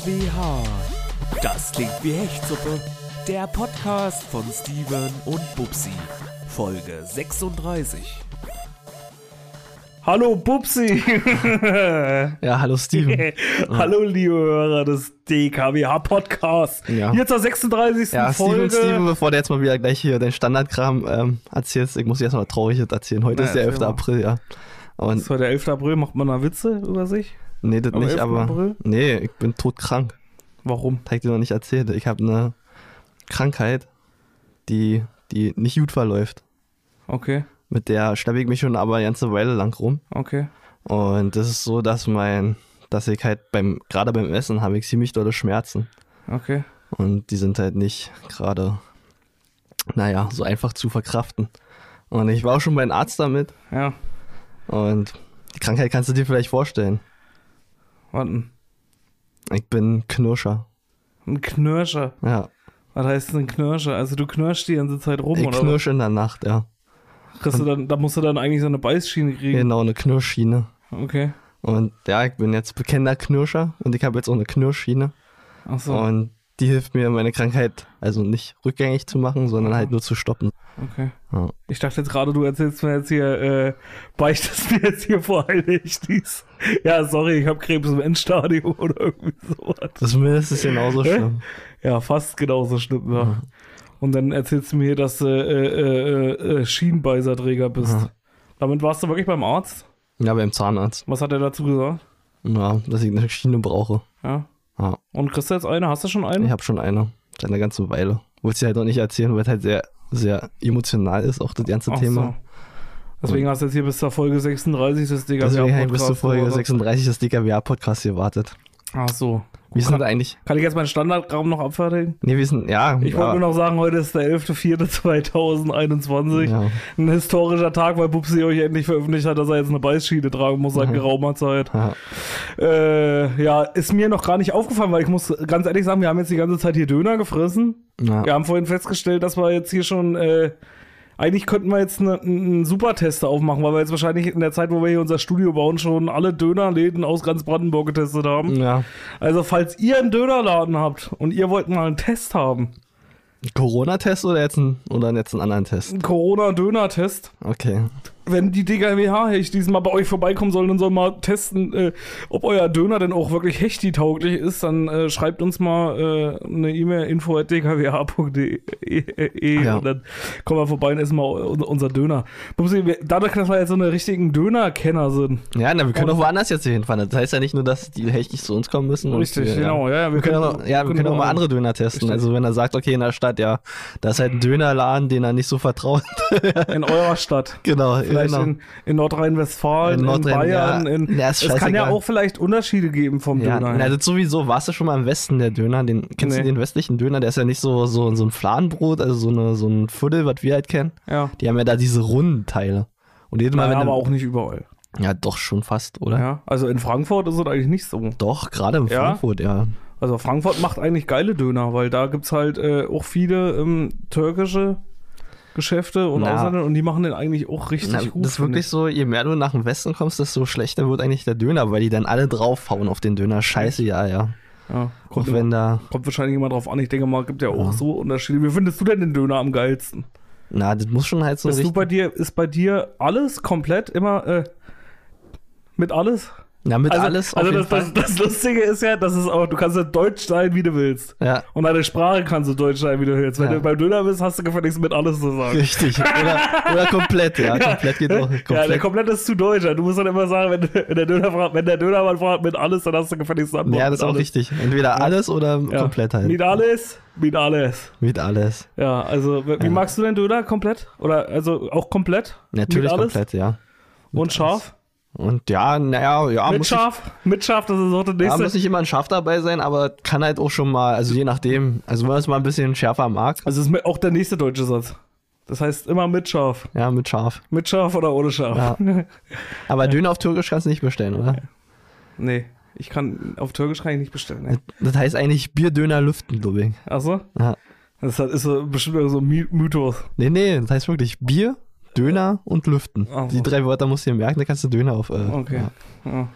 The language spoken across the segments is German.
DKWH. Das klingt wie Hechtsuppe. Der Podcast von Steven und Bubsi. Folge 36. Hallo Bubsi! Ja, hallo Steven. Hallo liebe Hörer des DKWH Podcasts. Ja. Hier zur 36. Ja, Folge. Steven, Steven, bevor du jetzt mal wieder gleich hier den Standardkram ähm, erzählst, ich muss dir erstmal Trauriges erzählen. Heute Na, ist der erzähl 11. mal. April, ja. Und ist heute der 11. April, macht man da Witze über sich? Nee, das am nicht, 11. aber April? nee, ich bin todkrank. Warum? Das hab ich dir noch nicht erzählt. Ich habe eine Krankheit, die die nicht gut verläuft. Okay, Mit der schleppe ich mich schon aber eine ganze Weile lang rum. okay. Und das ist so, dass mein, dass ich halt beim, gerade beim Essen habe ich ziemlich dolle Schmerzen. Okay. Und die sind halt nicht gerade, naja, so einfach zu verkraften. Und ich war auch schon bei einem Arzt damit. Ja, Und die Krankheit kannst du dir vielleicht vorstellen. Warten. Ich bin Knirscher. Ein Knirscher. Ja. Was heißt denn ein Knirscher? Also du knirschst die ganze Zeit rum, Ich oder? knirsch in der Nacht, ja. du dann, da musst du dann eigentlich so eine Beißschiene kriegen. Genau, eine Knirschschiene. Okay. Und ja, ich bin jetzt bekennender Knirscher und ich habe jetzt auch eine Knirschschiene. Ach so, Und die hilft mir, meine Krankheit also nicht rückgängig zu machen, sondern halt nur zu stoppen. Okay. Ja. Ich dachte jetzt gerade, du erzählst mir jetzt hier, äh, beichtest mir jetzt hier vor dies. Ja, sorry, ich habe Krebs im Endstadium oder irgendwie sowas. Das ist mindestens genauso schlimm. Ja, fast genauso schlimm, ja. Und dann erzählst du mir dass du äh, äh, äh, Schienenbeißerträger bist. Aha. Damit warst du wirklich beim Arzt? Ja, beim Zahnarzt. Was hat er dazu gesagt? Ja, dass ich eine Schiene brauche. Ja. Ja. Und kriegst du jetzt eine? Hast du schon eine? Ich habe schon eine. Seit einer ganzen Weile. Wollte sie halt auch nicht erzählen, weil es halt sehr, sehr emotional ist, auch das ganze Ach Thema. so. Deswegen hast du jetzt hier bis zur Folge 36 des DKW Deswegen bis zur Folge gewartet. 36 des DKWA-Podcasts gewartet. Ach so. Wie ist denn das eigentlich? Kann ich jetzt meinen Standardkram noch abfertigen? Nee, wir sind, ja. Ich wollte nur noch sagen, heute ist der 11.04.2021. Ja. Ein historischer Tag, weil Bubsi euch endlich veröffentlicht hat, dass er jetzt eine Beißschiene tragen muss seit geraumer Zeit. Ja. Äh, ja, ist mir noch gar nicht aufgefallen, weil ich muss ganz ehrlich sagen, wir haben jetzt die ganze Zeit hier Döner gefressen. Ja. Wir haben vorhin festgestellt, dass wir jetzt hier schon, äh, eigentlich könnten wir jetzt eine- einen Supertester aufmachen, weil wir jetzt wahrscheinlich in der Zeit, wo wir hier unser Studio bauen, schon alle Dönerläden aus ganz Brandenburg getestet haben. ja. Also, falls ihr einen Dönerladen habt und ihr wollt mal einen Test haben, Corona-Test oder jetzt ein, oder jetzt einen anderen Test? einen Corona-Döner-Test, Okay. Wenn die DKWH Hecht diesmal bei euch vorbeikommen sollen und soll mal testen, äh, ob euer Döner denn auch wirklich Hechti-tauglich ist, dann äh, schreibt uns mal äh, eine E-Mail info.dkwh.de e, Ja. und dann kommen wir vorbei und essen mal un unser Döner. Bubsi, wir- dadurch, dass wir jetzt so eine richtigen Döner-Kenner sind. Ja, na, wir können Und- auch woanders jetzt hier hinfahren. Das heißt ja nicht nur, dass die Hechtis zu uns kommen müssen. und Richtig, wir, genau. Ja, ja, Wir können, auch, ja, wir können auch mal andere Döner testen. Richtig. Also wenn er sagt, okay, in der Stadt, ja, da ist halt ein Dönerladen, den er nicht so vertraut. in eurer Stadt. genau, Vielleicht genau. in, in Nordrhein-Westfalen, In in, Nordrhein- Bayern. ja. in, Ja, es kann ja auch vielleicht Unterschiede geben vom Ja, Döner. na, das sowieso. Warst du schon mal im Westen, der Döner? Den, kennst Nee. du den westlichen Döner? Der ist ja nicht so, so, so ein Fladenbrot, also so, eine, so ein Viertel, was wir halt kennen. ja. Die haben ja da diese runden Teile. Und jedes Mal, Naja, wenn aber auch nicht überall. Ja, doch, schon fast, oder? Ja. Also in Frankfurt ist es eigentlich nicht so. Doch, gerade in Ja? Frankfurt, ja. Also Frankfurt macht eigentlich geile Döner, weil da gibt's halt äh, auch viele ähm, türkische Geschäfte und Na. Ausländer und die machen den eigentlich auch richtig Na, gut. das ist wirklich ich. so, je mehr du nach dem Westen kommst, desto schlechter wird eigentlich der Döner, weil die dann alle draufhauen auf den Döner. Scheiße, ja, ja. Ja, Auch kommt, wenn da, kommt wahrscheinlich immer drauf an. Ich denke mal, gibt ja auch Ja. so Unterschiede. Wie findest du denn den Döner am geilsten? na, das muss schon halt so Bist du richtig, bei dir, ist bei dir alles komplett immer äh, mit alles? Na, mit also, alles auf also das, das, das Lustige ist ja, dass es auch, du kannst ja Deutsch sein, wie du willst. ja, Und deine Sprache kannst du Deutsch sein, wie du willst. Wenn Ja. du beim Döner bist, hast du gefälligst mit alles zu sagen. richtig. Oder, oder komplett, ja, komplett geht auch. Komplett. Ja, der komplett ist zu deutsch. Du musst dann immer sagen, wenn, wenn der Döner fragt, wenn der Dönermann fragt mit alles, dann hast du gefälligst Antwort. Ja, das ist mit auch alles. richtig. Entweder alles oder Ja. komplett halt. Mit alles, mit alles. Mit alles. Ja, also wie Ja. magst du den Döner komplett? Oder also auch komplett? Natürlich mit alles? komplett, ja. Und scharf? Und ja, naja, ja, mit muss, scharf? Mit scharf, das ist auch der nächste. muss nicht immer ein Schaf dabei sein, aber kann halt auch schon mal, also je nachdem, also wenn man es mal ein bisschen schärfer mag, also ist auch der nächste deutsche Satz. Das heißt immer mit scharf. ja, mit Schaf. Mit scharf oder ohne scharf? Ja. Aber Döner auf Türkisch kannst du nicht bestellen, oder? nee, ich kann, auf Türkisch kann ich nicht bestellen. Ne? Das heißt eigentlich Bierdöner lüften, glaube ich. Achso? Ja. Das ist so bestimmt so ein My- Mythos. Nee, nee, das heißt wirklich Bier, Döner und Lüften. So. Die drei Wörter musst du dir merken, dann kannst du Döner auf. Äh, Okay. Ja. Ja.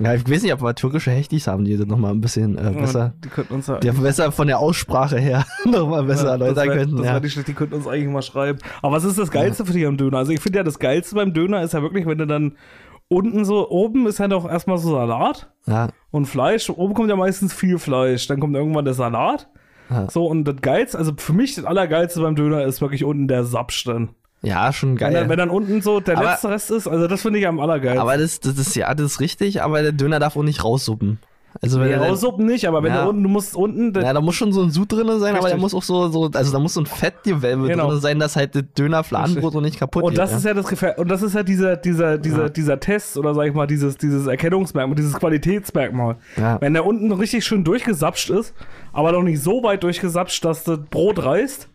Ja, ich weiß nicht, ob wir türkische Hechtis haben, die das nochmal ein bisschen äh, besser, Die könnten uns ja die besser von der Aussprache her nochmal besser Ja, erläutern wär- könnten. Das Ja. schlecht, die könnten uns eigentlich mal schreiben. Aber was ist das Geilste für dich am Döner? Also ich finde ja, das Geilste beim Döner ist ja wirklich, wenn du dann unten so, oben ist ja doch erstmal so Salat Ja, und Fleisch. Oben kommt ja meistens viel Fleisch. Dann kommt irgendwann der Salat. Ja. So, und das Geilste, also für mich das Allergeilste beim Döner ist wirklich unten der Sapsch drin. Ja, schon Wenn, geil. dann, wenn dann unten so der Aber- letzte Rest ist, also das finde ich am allergeilsten. aber das, das ist ja, das ist richtig, aber der Döner darf auch nicht raussuppen. Also wenn Nee, er raussuppen nicht, aber wenn Ja. du unten, du musst unten, Ja, da muss schon so ein Sud drin sein, aber der Richtig. muss auch so, so, also da muss so ein Fettgewölbe Genau. drin sein, dass halt das Döner Fladenbrot und nicht kaputt Und geht. das ja. ist ja das Gefähr und das ist ja dieser, dieser, dieser, Ja. dieser Test oder sag ich mal, dieses, dieses Erkennungsmerkmal, dieses Qualitätsmerkmal. Wenn der unten richtig schön durchgesapscht ist, aber noch nicht so weit durchgesapscht, dass das Brot reißt,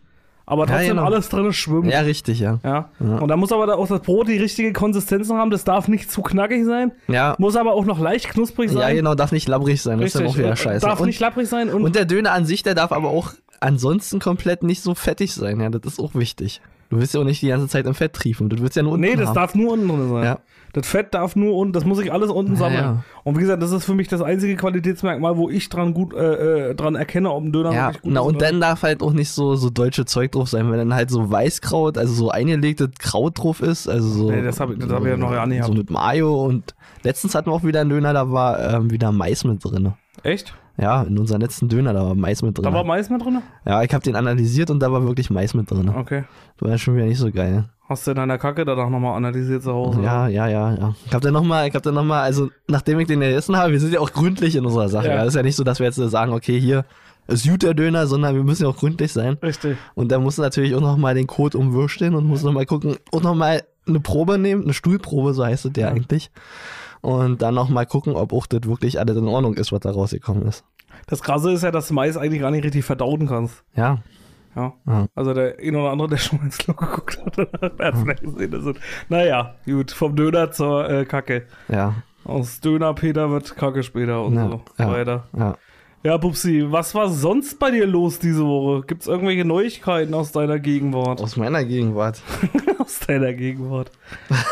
aber Ja, trotzdem genau. alles drin schwimmt. ja, richtig, ja. Ja. Und da muss aber auch das Brot die richtige Konsistenz noch haben. Das darf nicht zu knackig sein, Ja, muss aber auch noch leicht knusprig sein. ja genau, darf nicht labbrig sein, das ist Richtig. dann auch wieder scheiße. Darf und, nicht lapprig sein und, und der Döner an sich, der darf aber auch ansonsten komplett nicht so fettig sein, ja, das ist auch wichtig. Du willst ja auch nicht die ganze Zeit im Fett triefen, du willst ja nur unten Nee, das haben. darf nur unten drin sein. Ja. Das Fett darf nur unten, das muss ich alles unten sammeln. ja. Und wie gesagt, das ist für mich das einzige Qualitätsmerkmal, wo ich dran gut äh, äh, dran erkenne, ob ein Döner Ja, wirklich gut na ist. und dann darf halt auch nicht so, so deutsche Zeug drauf sein, wenn dann halt so Weißkraut, also so eingelegtes Kraut drauf ist, also so. Nee, das hab ich- das hab ich ja noch gar nicht So gehabt. mit Mayo und letztens hatten wir auch wieder einen Döner, da war ähm, wieder Mais mit drin. Echt? Ja, in unserem letzten Döner, da war Mais mit drin. Da war Mais mit drin? ja, ich habe den analysiert und da war wirklich Mais mit drin. Okay. Das war schon wieder nicht so geil. Hast du in deiner Kacke danach nochmal analysiert zu Hause? Ja, ja, ja, ja. Ich habe dann nochmal, ich habe dann nochmal, also nachdem ich den gegessen habe, wir sind ja auch gründlich in unserer Sache. Ja. Das ist ja nicht so, dass wir jetzt sagen, okay, hier ist gut der Döner, sondern wir müssen ja auch gründlich sein. Richtig. Und da muss natürlich auch nochmal den Code umwürsteln und muss nochmal gucken, auch nochmal eine Probe nehmen, eine Stuhlprobe, so heißt es ja, Ja. eigentlich. Und dann nochmal gucken, ob auch das wirklich alles in Ordnung ist, was da rausgekommen ist. Das Krasse ist ja, dass du Mais eigentlich gar nicht richtig verdauen kannst. Ja. Ja. Ja. Also der ein oder andere, der schon mal ins Klo geguckt hat, der hat vielleicht gesehen, das sind. Naja, gut, vom Döner zur äh, Kacke. Ja. Aus Döner Peter wird Kacke später und Ja, so weiter. Ja. Ja, Pupsi, was war sonst bei dir los diese Woche? Gibt's irgendwelche Neuigkeiten aus deiner Gegenwart? Aus meiner Gegenwart. aus deiner Gegenwart.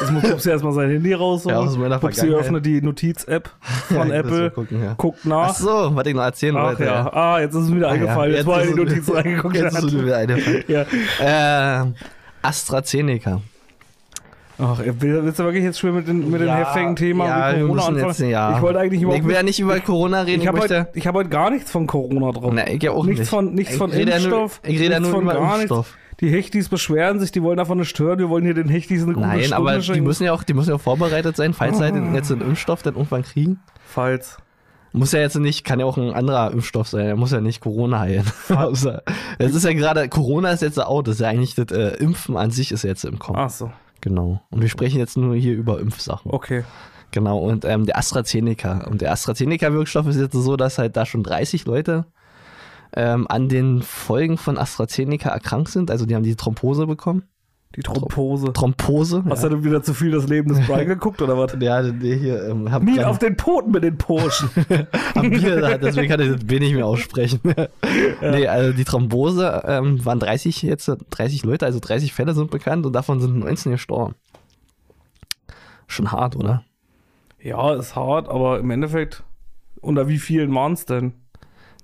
Jetzt muss Pupsi erstmal sein Handy rausholen. Ja, aus meiner Pupsi öffnet die Notiz-App von Ja, Apple, gucken, ja. guckt Ach nach. so, was ich noch erzählen Ach wollte. ja. ah, jetzt ist es mir wieder Ah, eingefallen. Jetzt, war ist in die es- Notiz reingeguckt. Jetzt ist es mir wieder eingefallen. ja. Äh, AstraZeneca. Ach, will- willst du wirklich jetzt schon mit, den, mit dem heftigen Thema ja, wir Corona anfangen? jetzt, ja. Ich wollte eigentlich überhaupt Ich will ja nicht über Corona reden. Ich habe heute, hab heute gar nichts von Corona drauf. Na, ich ja auch nichts nicht. von, nichts Ich von rede ja nur- Impfstoff. ich rede ja nur von über gar Impfstoff. Nichts. Die Hechtis beschweren sich, die wollen davon nicht stören. Wir wollen hier den Hechtis eine gute Nein, Stunde aber die schenken. müssen ja auch, die müssen ja auch vorbereitet sein, falls sie halt jetzt einen Impfstoff dann irgendwann kriegen. Falls. Muss ja jetzt nicht, kann ja auch ein anderer Impfstoff sein, der muss ja nicht Corona heilen. Das ist ja gerade, Corona ist jetzt out, das ist ja eigentlich das äh, Impfen an sich ist jetzt im Kommen. Ach so, Genau. Und wir sprechen jetzt nur hier über Impfsachen. okay. Genau, und ähm, der AstraZeneca. Und der AstraZeneca-Wirkstoff ist jetzt so, dass halt da schon 30 Leute ähm, an den Folgen von AstraZeneca erkrankt sind. Also die haben die Thrombose bekommen. Die Thrombose. Thrombose. Hast ja. du wieder zu viel das Leben des Brian geguckt oder was? Ja, der hier, ähm, hab grad- auf den Poten mit den Porschen. hab Bier deswegen kann ich das wenig mehr aussprechen. Nee, also die Thrombose ähm, waren 30 jetzt, 30 Leute, also 30 Fälle sind bekannt und davon sind 19 gestorben. Schon hart, oder? ja, ist hart, aber im Endeffekt, unter wie vielen waren es denn?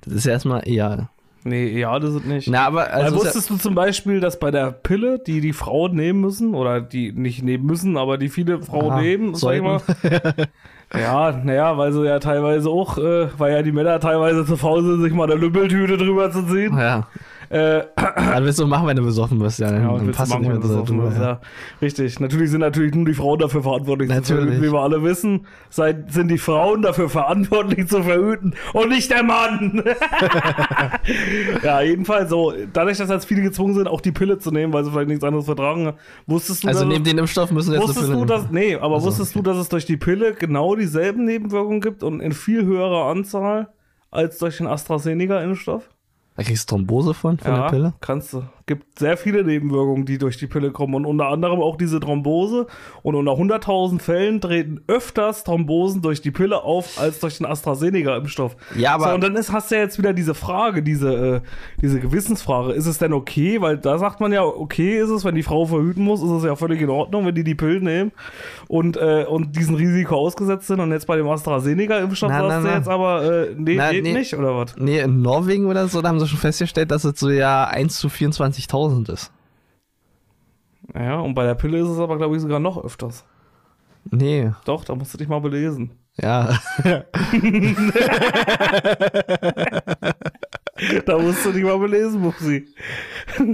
Das ist ja erstmal eher. Nee, ja, das ist nicht. Na, aber also ist ja- wusstest du zum Beispiel, dass bei der Pille, die die Frauen nehmen müssen, oder die nicht nehmen müssen, aber die viele Frauen Aha, nehmen, sag ich mal. Ja, naja, weil sie ja teilweise auch, äh, weil ja die Männer teilweise zu faul sind, sich mal eine Lümmeltüte drüber zu ziehen. ja. Äh, Dann willst du machen, wenn du besoffen bist, ja. Dann, ja, dann du passt du machen, nicht wenn mehr du so besoffen bist, ja. ja. Richtig. Natürlich sind natürlich nur die Frauen dafür verantwortlich zu Natürlich. verhüten, wie wir alle wissen. Seid, sind die Frauen dafür verantwortlich zu verhüten und nicht der Mann. ja, jedenfalls so. Dadurch, dass jetzt viele gezwungen sind, auch die Pille zu nehmen, weil sie vielleicht nichts anderes vertragen, wusstest du, Also dass neben den Impfstoff müssen jetzt Wusstest eine du, Pille dass, nee, aber Also, wusstest du, dass es durch die Pille genau dieselben Nebenwirkungen gibt und in viel höherer Anzahl als durch den AstraZeneca-Impfstoff? Da kriegst du Thrombose von, von der Pille. kannst du. Gibt sehr viele Nebenwirkungen, die durch die Pille kommen und unter anderem auch diese Thrombose. Und unter 100.000 Fällen treten öfters Thrombosen durch die Pille auf als durch den AstraZeneca-Impfstoff. Ja, aber- so, und dann ist, hast du ja jetzt wieder diese Frage, diese, äh, diese Gewissensfrage. Ist es denn okay? Weil da sagt man ja, okay ist es, wenn die Frau verhüten muss, ist es ja völlig in Ordnung, wenn die die Pillen nehmen und, äh, und diesem Risiko ausgesetzt sind. Und jetzt bei dem AstraZeneca-Impfstoff na, sagst du na. jetzt aber, äh, nee, Na, geht nee. nicht, oder was? Nee, in Norwegen oder so, da haben sie schon festgestellt, dass es so ja 1 zu 24.000 ist. Ja, und bei der Pille ist es aber, glaube ich, sogar noch öfters. Nee, Doch, da musst du dich mal belesen. ja. Da musst du dich mal belesen, Mupsi.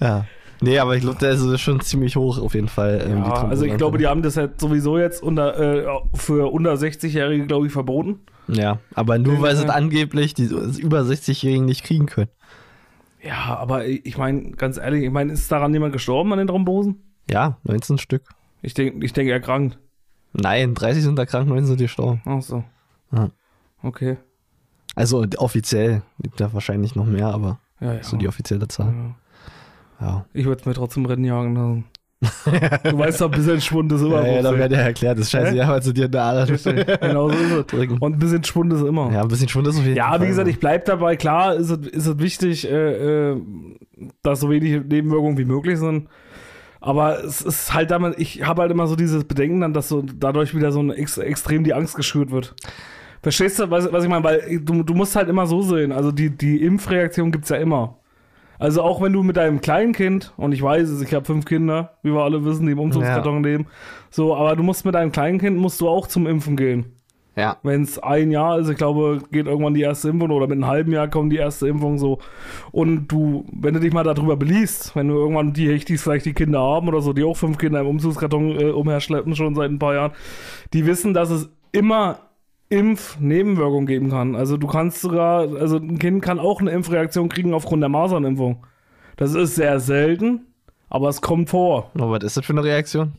ja. Nee, aber ich glaube, der ist schon ziemlich hoch auf jeden Fall. ähm, Ja, also ich glaube, die haben das halt sowieso jetzt unter, äh, für unter 60-Jährige, glaube ich, verboten. Ja, aber nur weil sie Äh. es angeblich die über 60-Jährigen nicht kriegen können. Ja, aber ich meine, ganz ehrlich, ich meine, ist daran jemand gestorben an den Thrombosen? Ja, 19 Stück. Ich denke, ich denke erkrankt. Nein, 30 sind erkrankt, 19 sind gestorben. Ach so. Ja. Okay. Also offiziell gibt ja wahrscheinlich noch mehr, aber Ja, ja. so die offizielle Zahl. ja. Ja. Ich würde es mir trotzdem Rennen jagen lassen. du weißt doch, ein bisschen Schwund ist immer. Ja, ja, da Mupsi. wird ja erklärt, das ist scheiße, ja, weil sie dir in der Ader genau so ist es. Und ein bisschen Schwund ist immer. Ja, ein bisschen Schwund ist auf jeden Ja, Fall. wie gesagt, ich bleib dabei. Klar ist es, ist es wichtig, äh, äh, dass so wenig Nebenwirkungen wie möglich sind. Aber es ist halt damit, ich habe halt immer so dieses Bedenken dann, dass so dadurch wieder so ein ex, extrem die Angst geschürt wird. Verstehst du, was, was ich meine? Weil du, du musst halt immer so sehen. Also die, die Impfreaktion gibt's ja immer. Also auch wenn du mit deinem kleinen Kind, und ich weiß es, ich habe fünf Kinder, wie wir alle wissen, die im Umzugskarton leben, so, aber du musst mit deinem kleinen Kind, musst du auch zum Impfen gehen Ja. wenn es ein Jahr ist, ich glaube, geht irgendwann die erste Impfung oder mit einem halben Jahr kommt die erste Impfung so. Und du, wenn du dich mal darüber beliest, wenn du irgendwann die Hechtis vielleicht die Kinder haben oder so, die auch fünf Kinder im Umzugskarton äh, umherschleppen schon seit ein paar Jahren, die wissen, dass es immer Impfnebenwirkungen geben kann. Also du kannst sogar, also ein Kind kann auch eine Impfreaktion kriegen aufgrund der Masernimpfung. Das ist sehr selten, aber es kommt vor. Aber was ist das für eine Reaktion?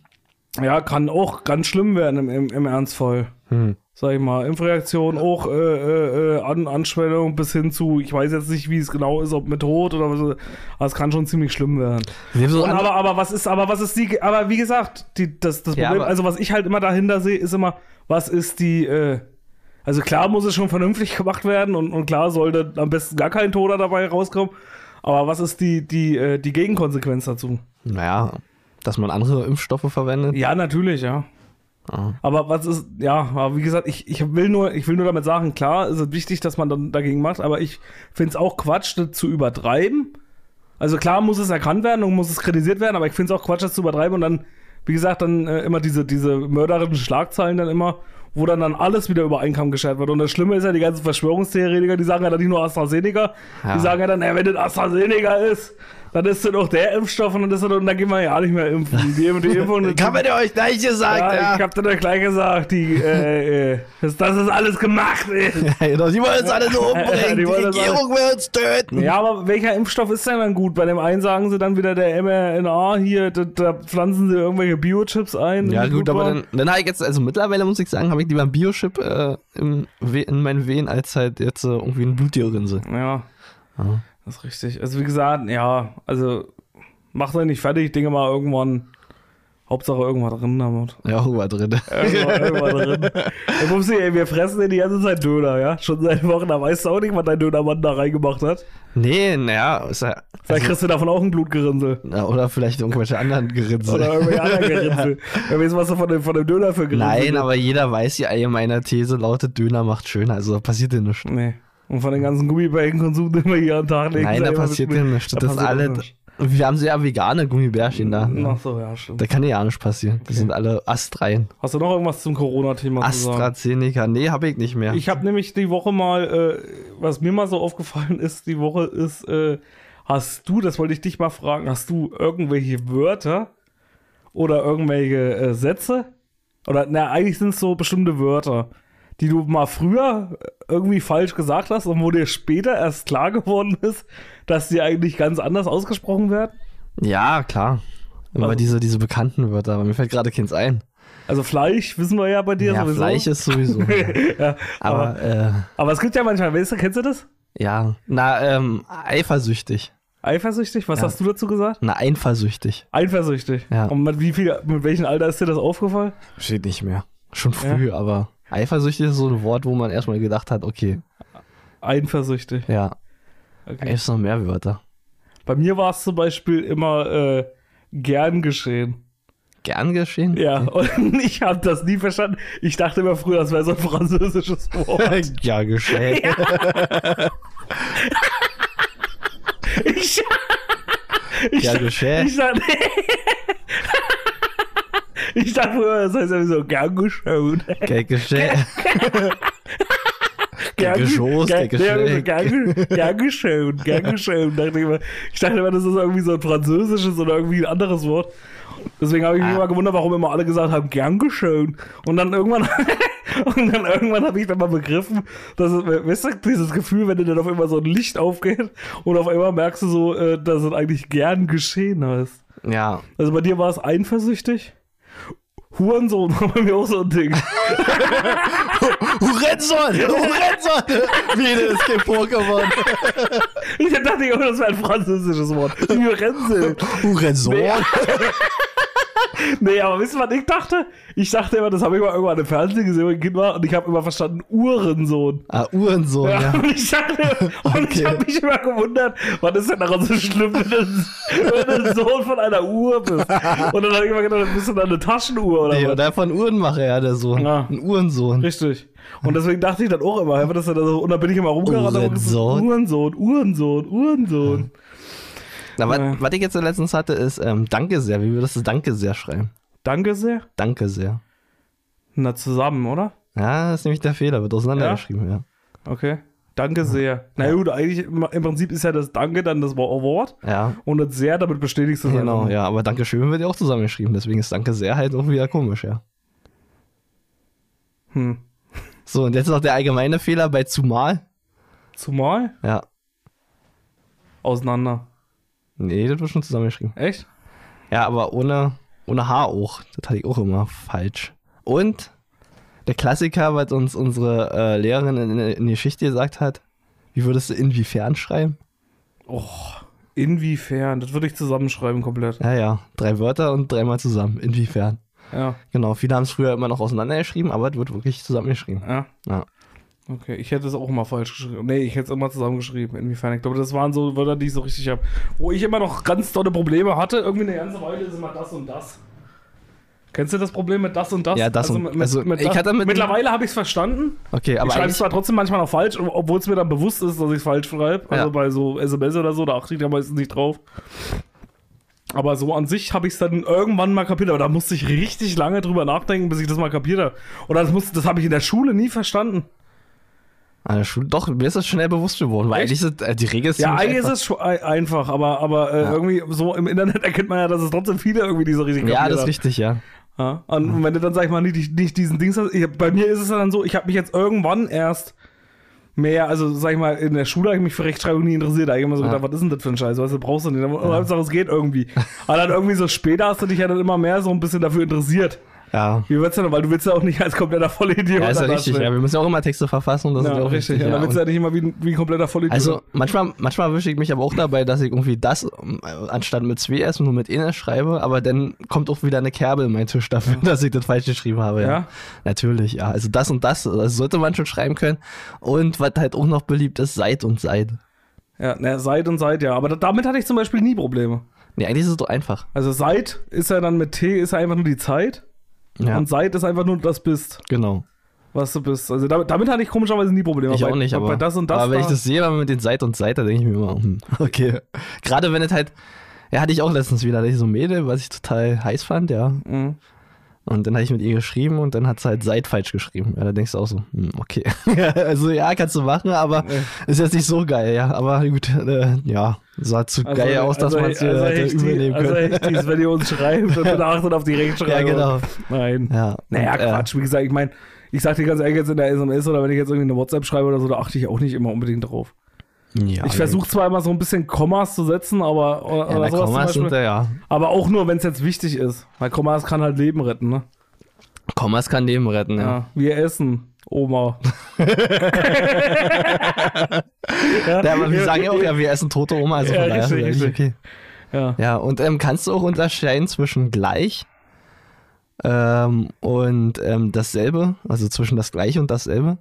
Ja, kann auch ganz schlimm werden im, im, im Ernstfall Hm. sag ich mal, Impfreaktion, auch äh, äh, äh, An Anschwellung bis hin zu, ich weiß jetzt nicht, wie es genau ist, ob mit Tod oder was, aber es kann schon ziemlich schlimm werden. So aber, aber was ist, aber was ist die, aber wie gesagt, die, das, das Ja, Problem, aber- also was ich halt immer dahinter sehe, ist immer, was ist die, äh, also klar muss es schon vernünftig gemacht werden und, und klar sollte am besten gar kein Toter dabei rauskommen, aber was ist die, die, äh, die Gegenkonsequenz dazu? Naja, dass man andere Impfstoffe verwendet. Ja, natürlich, ja. Ah. Aber was ist, ja, aber wie gesagt, ich, ich will nur, ich will nur damit sagen, klar, ist es wichtig, dass man dann dagegen macht, aber ich finde es auch Quatsch, das zu übertreiben. Also klar muss es erkannt werden und muss es kritisiert werden, aber ich finde es auch Quatsch, das zu übertreiben und dann, wie gesagt, dann äh, immer diese, diese mörderischen Schlagzeilen dann immer, wo dann dann alles wieder über Kamm geschert wird. Und das Schlimme ist ja, die ganzen Verschwörungstheoretiker, die sagen ja dann nicht nur AstraZeneca, Ja. die sagen ja dann, ey, wenn das AstraZeneca ist, dann ist das auch der Impfstoff und dann ist das, und dann gehen wir ja nicht mehr impfen. Die, die Impfung, Ich habe dir euch gleich gesagt, ja, ja. ich hab dir doch gleich gesagt, die, äh, äh, dass das ist alles gemacht ist. Ja, genau, die wollen uns alle so umbringen. Die die Regierung will uns töten. Ja, aber welcher Impfstoff ist denn dann gut? Bei dem einen sagen sie dann wieder der mRNA, hier, da, da pflanzen sie irgendwelche Biochips ein. Ja, gut, aber waren. dann, dann habe ich jetzt, also mittlerweile muss ich sagen, habe ich lieber ein Biochip äh, We- in meinen Venen als halt jetzt äh, irgendwie ein Blutdiorinse. Ja, Ja. Das ist richtig. Also, wie gesagt, ja, also, macht euch nicht fertig, Dinge mal irgendwann. Hauptsache irgendwas drin damit. Ja, irgendwas drin. Irgendwas, irgendwas drin. Ey, Pupsi, ey, wir fressen dir die ganze Zeit Döner, ja? Schon seit Wochen, da weißt du auch nicht, was dein Dönermann da reingemacht hat. Nee, naja, ja, Vielleicht kriegst du davon auch ein Blutgerinnsel. na, oder vielleicht irgendwelche anderen Gerinse. Oder irgendwelche anderen Gerinnsel. Wer weiß, was du von dem, von dem Döner für Gerinnsel Nein, aber jeder weiß, die allgemeine These lautet, Döner macht schön, also da passiert ja nichts. Nee. Und von den ganzen Gummibärchenkonsum, den wir hier an den Tag legen. Nein, da passiert ja nichts. da Das alle, nichts. wir haben sehr vegane Gummibärchen da. Ach so, ja, stimmt. Da kann ja nicht passieren. Die sind alle astrein. Hast du noch irgendwas zum Corona-Thema zu sagen? AstraZeneca, nee, habe ich nicht mehr. Ich habe nämlich die Woche mal, äh, was mir mal so aufgefallen ist, die Woche ist, äh, hast du, das wollte ich dich mal fragen, hast du irgendwelche Wörter oder irgendwelche äh, Sätze? Oder, na, eigentlich sind es so bestimmte Wörter, die du mal früher irgendwie falsch gesagt hast und wo dir später erst klar geworden ist, dass die eigentlich ganz anders ausgesprochen werden? ja, klar. Immer Also- diese, diese bekannten Wörter, aber mir fällt gerade keins ein. Also Fleisch, wissen wir ja bei dir Ja, sowieso. Fleisch ist sowieso. ja, aber, aber, äh, aber es gibt ja manchmal, weißt du, kennst du das? Ja, na, ähm, eifersüchtig. Eifersüchtig? Was Ja. hast du dazu gesagt? Na, eifersüchtig. Eifersüchtig. Ja. Und mit wie viel, mit welchem Alter ist dir das aufgefallen? Steht nicht mehr. Schon früh, aber eifersüchtig ist so ein Wort, wo man erstmal gedacht hat, okay, Eifersüchtig. ja, Okay. gibt noch mehr Wörter. Bei mir war es zum Beispiel immer äh, gern geschehen. Gern geschehen? Ja, und ich habe das nie verstanden. Ich dachte immer früher, das wäre so ein französisches Wort. ja, geschehen. Ich, ich, Ja, geschehen. ich dachte, ich dachte früher, das heißt ja so gern geschehen. Gern geschehen. Gern geschehen. gern, geschehen, gern geschehen. Dachte ich, immer, ich dachte immer, das ist irgendwie so ein französisches oder irgendwie ein anderes Wort. Deswegen habe ich mich Ah. immer gewundert, warum immer alle gesagt haben, gern geschehen. Und dann irgendwann, und dann irgendwann habe ich dann mal begriffen, dass es, weißt du, dieses Gefühl, wenn dir dann auf einmal so ein Licht aufgeht und auf einmal merkst du so, äh, dass es eigentlich gern geschehen heißt. Ja, Also bei dir war es eifersüchtig? Hurensohn war bei mir auch so ein Ding. Hurensohn! Hurensohn! Wie, das ist kein Pokémon. Ich dachte immer, das wäre ein französisches Wort. Hurensohn. Hurensohn? Nee. Nee, aber wisst ihr, was ich dachte? Ich dachte immer, das habe ich mal irgendwann im Fernsehen gesehen, wenn ich Kind war, und ich habe immer verstanden, Uhrensohn. Ah, Uhrensohn, Ja, ja. und ich dachte, und ich Okay. habe mich immer gewundert, was ist denn daran so schlimm, wenn du, wenn du Sohn von einer Uhr bist? Und dann habe ich immer gedacht, bist du dann eine Taschenuhr oder Nee, was? oder von Uhrenmacher, ja, der Sohn. Ja. Ein Uhrensohn. Richtig. Und deswegen dachte ich dann auch immer, einfach, dass er da so, und dann bin ich immer rumgerannt Uhrensohn. Uhrensohn, Uhrensohn, Uhrensohn. Na, was, Ja. was ich jetzt letztens hatte, ist ähm, Danke sehr. Wie würdest du Danke sehr schreiben? Danke sehr. Danke sehr. Na, zusammen, oder? Ja, das ist nämlich der Fehler, wird auseinandergeschrieben, ja. Okay. Danke sehr. Na gut, eigentlich im im Prinzip ist ja das Danke dann das Wort Ja, und das sehr, damit bestätigst du es genau, einfach. ja. Aber Dankeschön wird ja auch zusammengeschrieben, deswegen ist Danke sehr halt auch wieder komisch, ja. Hm. So, und jetzt noch der allgemeine Fehler bei zumal. Zumal Ja. auseinander. Nee, das wird schon zusammengeschrieben. Echt? Ja, aber ohne, ohne H auch. Das hatte ich auch immer falsch. Und der Klassiker, was uns unsere äh, Lehrerin in, in die Geschichte gesagt hat, wie würdest du inwiefern schreiben? Oh, inwiefern? Das würde ich zusammenschreiben komplett. Ja, ja, drei Wörter und dreimal zusammen. Inwiefern? Ja, Genau, viele haben es früher immer noch auseinandergeschrieben, aber es wird wirklich zusammengeschrieben. ja. Ja. Okay, ich hätte es auch mal falsch geschrieben. Nee, ich hätte es immer zusammengeschrieben. Inwiefern? Ich glaube, das waren so Wörter, die ich so richtig habe. Wo ich immer noch ganz tolle Probleme hatte, irgendwie eine ganze Weile ist immer das und das. Kennst du das Problem mit das und das? Ja, das und- mit, also, mit ich das, hatte mit- Mittlerweile habe ich es verstanden. Okay, ich aber schreibe es zwar trotzdem manchmal noch falsch, obwohl es mir dann bewusst ist, dass ich es falsch schreibe. Also Ja. bei so SMS oder so, da achte ich da meistens nicht drauf. Aber so an sich habe ich es dann irgendwann mal kapiert, aber da musste ich richtig lange drüber nachdenken, bis ich das mal kapiert habe. Oder das, musste- das habe ich in der Schule nie verstanden. an der Schule, doch, mir ist das schnell bewusst geworden, weil Echt? eigentlich ist äh, die Regel ist Ja, eigentlich ist einfach. es schon ein- einfach, aber, aber äh, Ja. irgendwie so im Internet erkennt man ja, dass es trotzdem viele irgendwie diese richtig Ja, kapiert das ist richtig, ja. Ja, und wenn du dann, sag ich mal, nicht, nicht diesen Dings hast, ich, bei mir ist es dann so, ich habe mich jetzt irgendwann erst mehr, also sag ich mal, in der Schule habe ich mich für Rechtschreibung nie interessiert. Da hab ich immer so Ja. gedacht, was ist denn das für ein Scheiß? Was du brauchst du nicht? Aber Hauptsache, es geht irgendwie. Aber dann irgendwie so später hast du dich ja dann immer mehr so ein bisschen dafür interessiert. Ja. Wie wird's denn? Weil du willst ja auch nicht als kompletter Vollidiot Ja, ist ja richtig. Ja, wir müssen ja auch immer Texte verfassen. Das Ja, ist ja auch richtig. wichtig. Ja, dann willst du Und- ja nicht immer wie, ein- wie ein kompletter Vollidiot. Also manchmal, manchmal erwische ich mich aber auch dabei, dass ich irgendwie das ähm, anstatt mit 2S nur mit Enes schreibe, aber dann kommt auch wieder eine Kerbe in meinen Tisch dafür, dass ich das falsch geschrieben habe. Ja? Natürlich, ja. Also das und das, das sollte man schon schreiben können. Und was halt auch noch beliebt ist, seit und seit. ja, na, seit und seit, ja. Aber da, damit hatte ich zum Beispiel nie Probleme. Nee, eigentlich ist es doch einfach. Also seit ist ja dann mit T ist ja einfach nur die Zeit. Ja, Und seit ist einfach nur das bist, genau. was du bist. Also damit, damit hatte ich komischerweise nie Probleme. Ich bei, auch nicht, aber, bei das und das. aber wenn ich da- das sehe mit den Seit und Seit, da denke ich mir immer, hm, okay. Gerade wenn es halt, ja, hatte ich auch letztens wieder, hatte ich so ein Mädel, was ich total heiß fand, ja. Mhm. Und dann habe ich mit ihr geschrieben und dann hat sie halt Seit falsch geschrieben. Ja, da denkst du auch so, hm, okay. also ja, kannst du machen, aber ist jetzt nicht so geil, ja. Aber gut, äh, ja, sah zu Also, geil aus, dass also, man es dir also hätte übernehmen Also können. echt dies, wenn ihr uns schreibt bitte achtet auf die Rechtschreibung. ja, genau. Nein. Ja, Naja, und, äh, Quatsch. Wie gesagt, ich meine, ich sag dir ganz ehrlich jetzt in der SMS oder wenn ich jetzt irgendwie eine WhatsApp schreibe oder so, da achte ich auch nicht immer unbedingt drauf. Ja, ich versuche zwar immer so ein bisschen Kommas zu setzen, aber oder, Ja, oder sowas zum Kommas Beispiel. sind da, ja. aber auch nur, wenn es jetzt wichtig ist. Weil Kommas kann halt Leben retten, ne? Kommas kann Leben retten, ja. Ja. Wir essen. Oma. Ja, aber wir sagen ja auch, ja, wir essen tote Oma, also Ja, von daher richtig, ist eigentlich richtig. okay. Ja. Ja, und ähm, kannst du auch unterscheiden zwischen gleich ähm, und ähm, dasselbe? Also zwischen das Gleiche und dasselbe?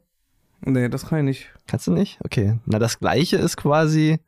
Nee, das kann ich nicht. Kannst du nicht? Okay. Na, das Gleiche ist quasi,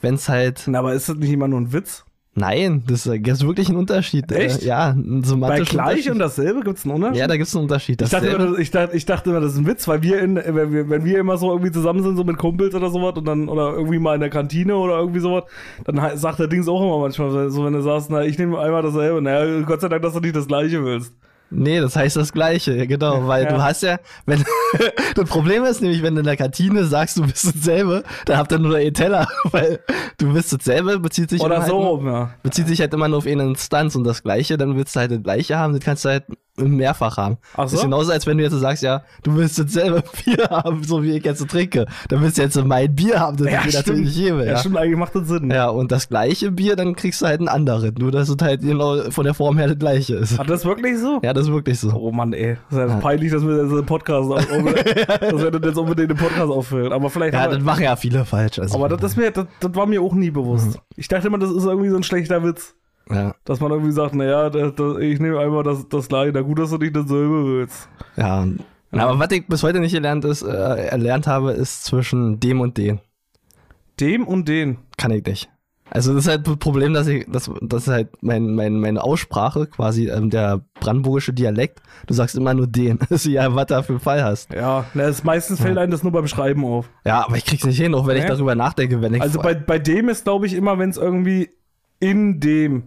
wenn es halt. Na, aber ist das nicht immer nur ein Witz? Nein, das ist, wirklich ein Unterschied. Echt? Äh, ja, ein Bei gleich und dasselbe gibt es einen Unterschied? Ja, da gibt es einen Unterschied. ich, dachte immer, ich, dachte, ich dachte immer, das ist ein Witz, weil wir, in, wenn, wir, wenn wir immer so irgendwie zusammen sind, so mit Kumpels oder sowas, und dann, oder irgendwie mal in der Kantine oder irgendwie sowas, dann sagt der Dings auch immer manchmal, so wenn du sagst, na, ich nehme einmal dasselbe, naja, Gott sei Dank, dass du nicht das gleiche willst. Nee, das heißt das Gleiche, ja, genau, weil Ja. du hast ja, wenn, das Problem ist nämlich, wenn du in der Kantine sagst, du bist dasselbe, dann habt ihr nur den Teller, weil du bist dasselbe, bezieht sich Oder immer so halt, rum, ja. bezieht sich halt immer nur auf eine Instanz und das Gleiche, dann willst du halt das Gleiche haben, das kannst du halt mehrfach haben. Ach Das so? ist genauso, als wenn du jetzt sagst, ja, du willst dasselbe Bier haben, so wie ich jetzt trinke, dann willst du jetzt mein Bier haben, das ich mir natürlich gebe, Ja, ja. stimmt, eigentlich macht das Sinn. Ja, und das gleiche Bier, dann kriegst du halt ein anderes, nur dass es halt genau von der Form her das gleiche ist. Hat das wirklich so? Ja, das ist wirklich so. Oh Mann, ey. Das ist ja peinlich, dass wir das im Podcast dass wir das jetzt unbedingt im Podcast auffüllen. Aber vielleicht Ja, das machen ja viele falsch. Also Aber das, ist mir, das, das war mir auch nie bewusst. Ich dachte immer, das ist irgendwie so ein schlechter Witz. Ja, Dass man irgendwie sagt, naja, das, das, ich nehme einmal das, das gleiche. Na gut, dass du nicht dasselbe willst. ja. Na, aber was ich bis heute nicht gelernt, ist, äh, erlernt habe, ist zwischen dem und den. Dem und den. Kann ich nicht. Also das ist halt das Problem, dass ich, das, das ist halt mein, mein, meine Aussprache, quasi ähm, der brandenburgische Dialekt. Du sagst immer nur den. Das ist ja, was du für einen Fall hast. Ja, na, es, meistens fällt einem das nur beim Schreiben auf. Ja, aber ich krieg's nicht hin, auch wenn ich Nee? darüber nachdenke, wenn ich. Also bei, bei dem ist, glaube ich, immer, wenn es irgendwie in dem.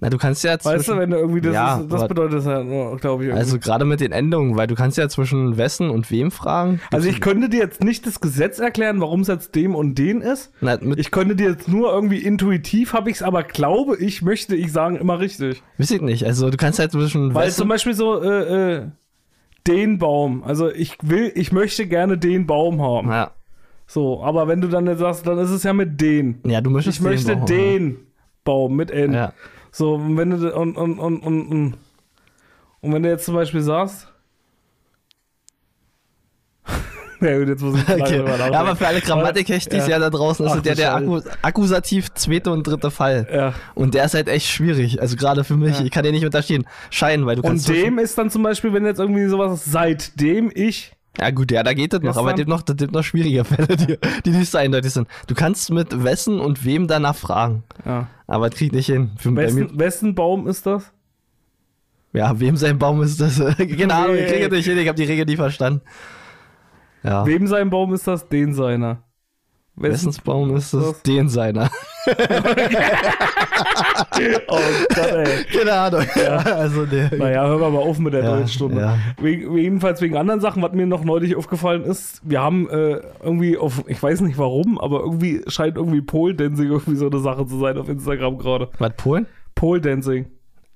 na, du kannst ja Weißt du, zwischen, wenn du irgendwie das, Ja, ist, das bedeutet das ja, glaube ich. irgendwie. Also gerade mit den Endungen, weil du kannst ja zwischen wessen und wem fragen. Also ich könnte dir jetzt nicht das Gesetz erklären, warum es jetzt dem und den ist. Na, Ich könnte dir jetzt nur irgendwie intuitiv, habe ich es aber glaube ich, möchte ich sagen, immer richtig. weiß ich nicht. Also du kannst halt zwischen Weil zum Beispiel so, äh, äh, den Baum. Also ich will, ich möchte gerne den Baum haben. ja. So, aber wenn du dann jetzt sagst, dann ist es ja mit den. ja, du möchtest Ich möchte Baum den Baum mit N. Ja. So, und wenn du und, und, und, und, und, wenn du jetzt zum Beispiel sagst. ja, gut, jetzt muss ich Okay. Ja, aber für alle Grammatikhechtis Ja. ja. da draußen ist Ach, der Scheiße. Akku Akkusativ zweite und dritte Fall. Ja. Und der ist halt echt schwierig. Also gerade für mich. Ja. Ich kann den nicht unterstehen. Scheinen, weil du kannst. Und dem ist dann zum Beispiel, wenn jetzt irgendwie sowas, seitdem ich. Ja gut, ja, da geht das noch. Aber es gibt noch, das gibt noch schwierige Fälle, die, die nicht so eindeutig sind. Du kannst mit wessen und wem danach fragen. Ja. Aber das krieg ich nicht hin. Für, Wessen, wessen Baum ist das? ja, wem sein Baum ist das? Keine Ahnung, ich kriege nicht hin. Ich habe die Regel nie verstanden. Ja. Wem sein Baum ist das? Den seiner. Wessen? Wessens Baum ist es? das? Den seiner. Oh Gott, ey. Keine Ahnung. Ja. Also der. Naja, hören wir mal auf mit der Ja, Deutschstunde. ja. Wegen, jedenfalls wegen anderen Sachen, was mir noch neulich aufgefallen ist, wir haben äh, irgendwie auf, ich weiß nicht warum, aber irgendwie scheint irgendwie Pole Dancing irgendwie so eine Sache zu sein auf Instagram gerade. Was, Polen? Pole Dancing.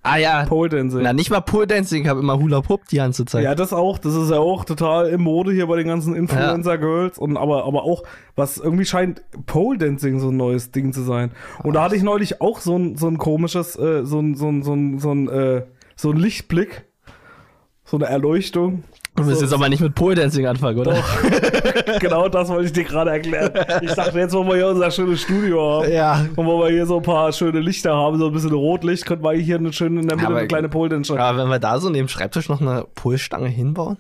Ah ja. Pole Dancing. Na, nicht mal Pole Dancing, ich habe immer Hula Hoop die ganze Zeit. Ja, das auch. Das ist ja auch total im Mode hier bei den ganzen Influencer-Girls. Und aber, aber auch, was irgendwie scheint Pole Dancing so ein neues Ding zu sein. Und da hatte ich neulich auch so ein, so ein komisches, äh, so ein, so ein, so ein, so ein, äh, so ein Lichtblick. So eine Erleuchtung. Du willst so- jetzt aber nicht mit Pole Dancing anfangen, oder? genau das wollte ich dir gerade erklären. Ich dachte, jetzt wollen wir hier unser schönes Studio haben. Ja. Und wo wir hier so ein paar schöne Lichter haben, so ein bisschen Rotlicht, könnten wir hier eine schöne in der Mitte aber- eine kleine Pole Dance. Ja, wenn wir da so neben dem Schreibtisch noch eine Polstange hinbauen?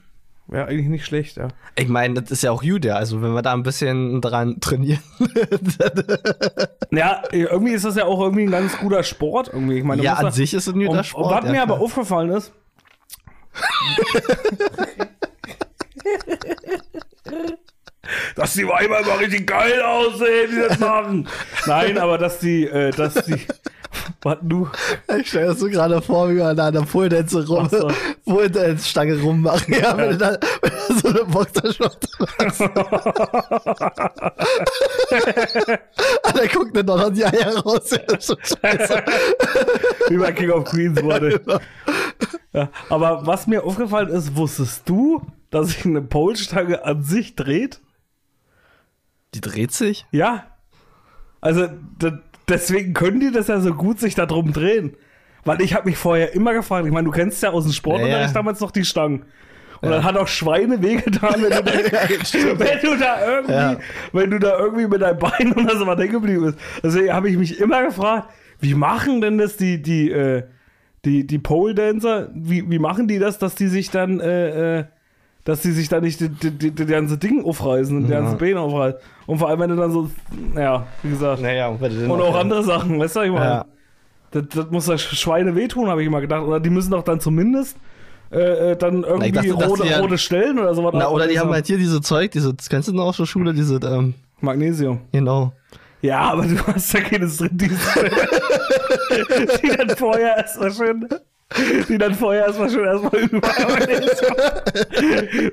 Wäre eigentlich nicht schlecht, ja. Ich meine, das ist ja auch gut, ja. Also wenn wir da ein bisschen dran trainieren. Ja, irgendwie ist das ja auch irgendwie ein ganz guter Sport. Irgendwie. Ich meine, ja, an da- sich ist es ein guter Sport. Und was ja, mir aber klar. aufgefallen ist. dass die Weiber immer richtig geil aussehen, die das machen. Nein, aber dass die, äh, dass die. Was du? Ich stelle das so gerade vor, wie wir da an der Pole Dance rum, so. Pole Dance Stange rummachen. Ja, wenn du da wenn du so eine Boxershot hast. Da guckt dann doch noch die Eier raus. Ja, das ist schon scheiße. Wie bei King of Queens wurde. Ja, aber was mir aufgefallen ist, wusstest du, dass sich eine Polstange an sich dreht? Die dreht sich? Ja. Also d- deswegen können die das ja so gut sich da drum drehen. Weil ich habe mich vorher immer gefragt, ich meine, du kennst ja aus dem Sportunterricht Ja, ja. damals noch die Stangen. Und dann hat auch Schweine wehgetan, wenn du da, wenn du da irgendwie, Ja. wenn du da irgendwie mit deinem Bein oder so was hängen geblieben bist. Deswegen habe ich mich immer gefragt, wie machen denn das die, die, äh, die, die Pole Dancer, wie, wie machen die das, dass die sich dann, äh, äh, dass die sich da nicht die, die, die, ganze Ding aufreißen, die Ja. ganze Beine aufreißen. Und vor allem, wenn du dann so, ja, wie gesagt. Naja, und, Und auch andere Sachen, weißt du, ich meine? Ja. Das, das muss ja Schweine wehtun, habe ich immer gedacht. Oder die müssen doch dann zumindest äh, äh, dann irgendwie dachte, rote, ja- rote Stellen oder sowas. Na, oder die haben halt hier diese Zeug, diese, das kennst du noch aus der Schule, diese, ähm, Magnesium. genau. Ja, aber du hast ja keine Striptease. die dann vorher erstmal schön. Die dann vorher erstmal schön erstmal überall.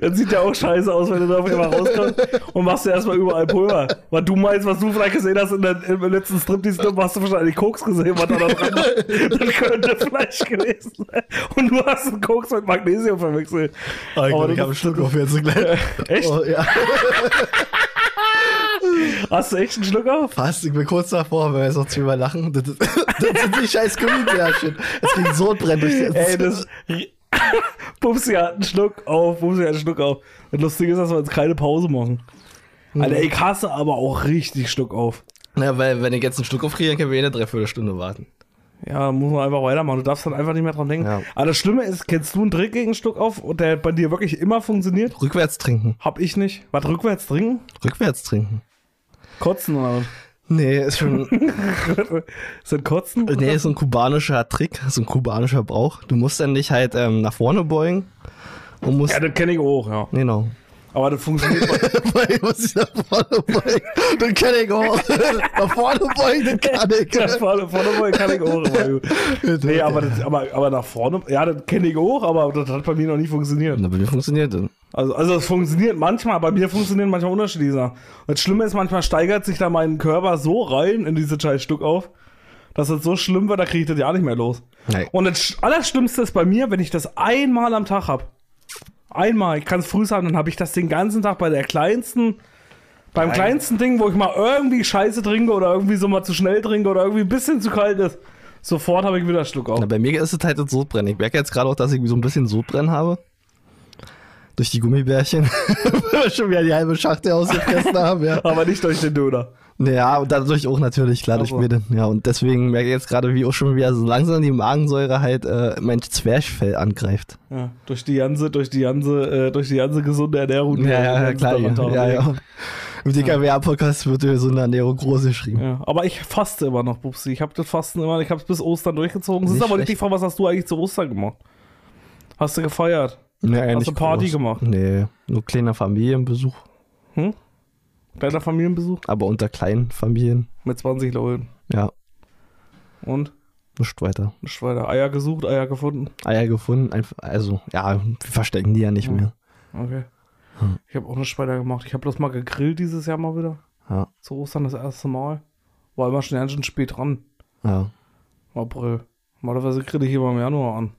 Das sieht ja auch scheiße aus, wenn du da auf einmal rauskommst und machst ja erstmal überall Pulver. Was du meinst, was du vielleicht gesehen hast in der, im letzten Striptease-Club, hast du wahrscheinlich Koks gesehen, was da dran war. Das könnte Fleisch gewesen sein. Und du hast einen Koks mit Magnesium verwechselt. Aber du ich habe einen Schluck auf jetzt gleich. Echt? Oh, ja. Hast du echt einen Schluck auf? Fast, ich bin kurz davor, wenn wir jetzt noch zweimal lachen. Das, sind die scheiß Gummibärchen. Es ging so brennt durch den Ey, das. Pupsi hat einen Schluck auf, Pupsi hat einen Schluck auf. Das Lustige ist, dass wir jetzt keine Pause machen. Alter, ich hasse aber auch richtig Schluck auf. Ja, weil wenn ich jetzt einen Schluck aufkriege, dann können wir eh eine Dreiviertelstunde warten. Ja, muss man einfach weitermachen. Du darfst dann einfach nicht mehr dran denken. Ja. Aber das Schlimme ist, kennst du einen Trick gegen Schluck auf, und der bei dir wirklich immer funktioniert? Rückwärts trinken. Hab ich nicht. Was rückwärts trinken? Rückwärts trinken. Kotzen oder was? Nee, ist schon. Sind Kotzen? nee, ist so ein kubanischer Trick, so ein kubanischer Brauch. Du musst dann dich halt ähm, nach vorne beugen und musst. Ja, das kenne ich auch, ja. genau. Aber das funktioniert bei Weil muss ich nach vorne beugen. Das kann ich auch. nach vorne beugen, das kann ich. Ja, vorne, vorne wollen kann ich auch gut. Nee, aber, das, aber, aber nach vorne, ja, das kenne ich auch, aber das hat bei mir noch nie funktioniert. Na, bei mir funktioniert das. Also, also es funktioniert manchmal, bei mir funktionieren manchmal unterschiedliche Sachen. Und das Schlimme ist, manchmal steigert sich da mein Körper so rein in diese scheiß Stück auf, dass es so schlimm wird, da kriege ich das ja nicht mehr los. Nein. Und das Sch- Allerschlimmste ist bei mir, wenn ich das einmal am Tag habe. Einmal, ich kann es früh sagen, dann habe ich das den ganzen Tag bei der kleinsten, beim Nein. kleinsten Ding, wo ich mal irgendwie Scheiße trinke oder irgendwie so mal zu schnell trinke oder irgendwie ein bisschen zu kalt ist. Sofort habe ich wieder einen Schluck auf. Na, bei mir ist es halt das Sodbrennen. Ich merke jetzt gerade auch, dass ich so ein bisschen Sodbrennen habe. Durch die Gummibärchen. Weil wir schon wieder die halbe Schachtel ausgefressen haben, ja. Aber nicht durch den Döner. Ja, und dadurch auch natürlich, klar, durch mir. Ja, und deswegen merke ich jetzt gerade, wie auch schon wieder so langsam die Magensäure halt äh, mein Zwerchfell angreift. Ja, durch die ganze, durch die ganze, äh, durch die ganze gesunde Ernährung. Ja, ja, klar. Ja, ja, ja. Im DKWA-Podcast wird so eine Ernährung groß geschrieben. Ja, aber ich faste immer noch, Bubsi. Ich habe das Fasten immer, ich habe es bis Ostern durchgezogen. Es ist aber nicht die. Frage, was hast du eigentlich zu Ostern gemacht? Hast du gefeiert? Nee, Hast du Party groß. gemacht? Nee, nur kleiner Familienbesuch. Kleiner Familienbesuch Aber unter kleinen Familien, mit 20 Leuten. ja, Und? nicht weiter. Nicht weiter. Eier gesucht, Eier gefunden. Eier gefunden, einfach, also, ja, wir verstecken die ja nicht Ja. mehr. Okay. Hm. Ich habe auch nicht weiter gemacht. Ich habe bloß mal gegrillt dieses Jahr mal wieder. Ja, Zu Ostern das erste Mal. War immer schon ganz schön spät dran. ja. April. Normalerweise kriege ich immer im Januar an.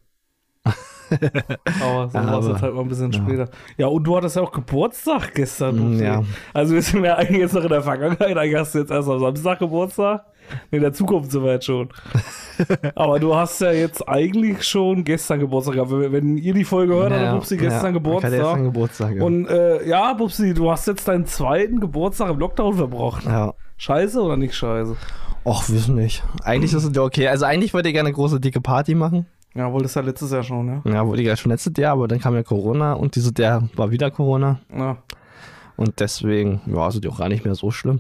Aber so war es halt mal ein bisschen ja. später. Ja, und du hattest ja auch Geburtstag gestern. Mm, ja. Also wir sind ja eigentlich jetzt noch in der Vergangenheit. Eigentlich hast du jetzt erst am Samstag Geburtstag. Nee, in der Zukunft jetzt schon. aber du hast ja jetzt eigentlich schon gestern Geburtstag gehabt. Wenn, ihr die Folge hört, ja, hat Bubsi gestern ja, Geburtstag. Gestern Geburtstag, ja. Und äh, ja, Bubsi, du hast jetzt deinen zweiten Geburtstag im Lockdown verbracht. ja. Scheiße oder nicht scheiße? Och, wissen nicht. Eigentlich ist es ja okay. Also eigentlich wollte ich gerne eine große, dicke Party machen. Ja, wolltest ja letztes Jahr schon, ja. Ja, ich ja schon letztes Jahr, aber dann kam ja Corona und dieses Jahr war wieder Corona. ja. Und deswegen, ja, ist es auch gar nicht mehr so schlimm.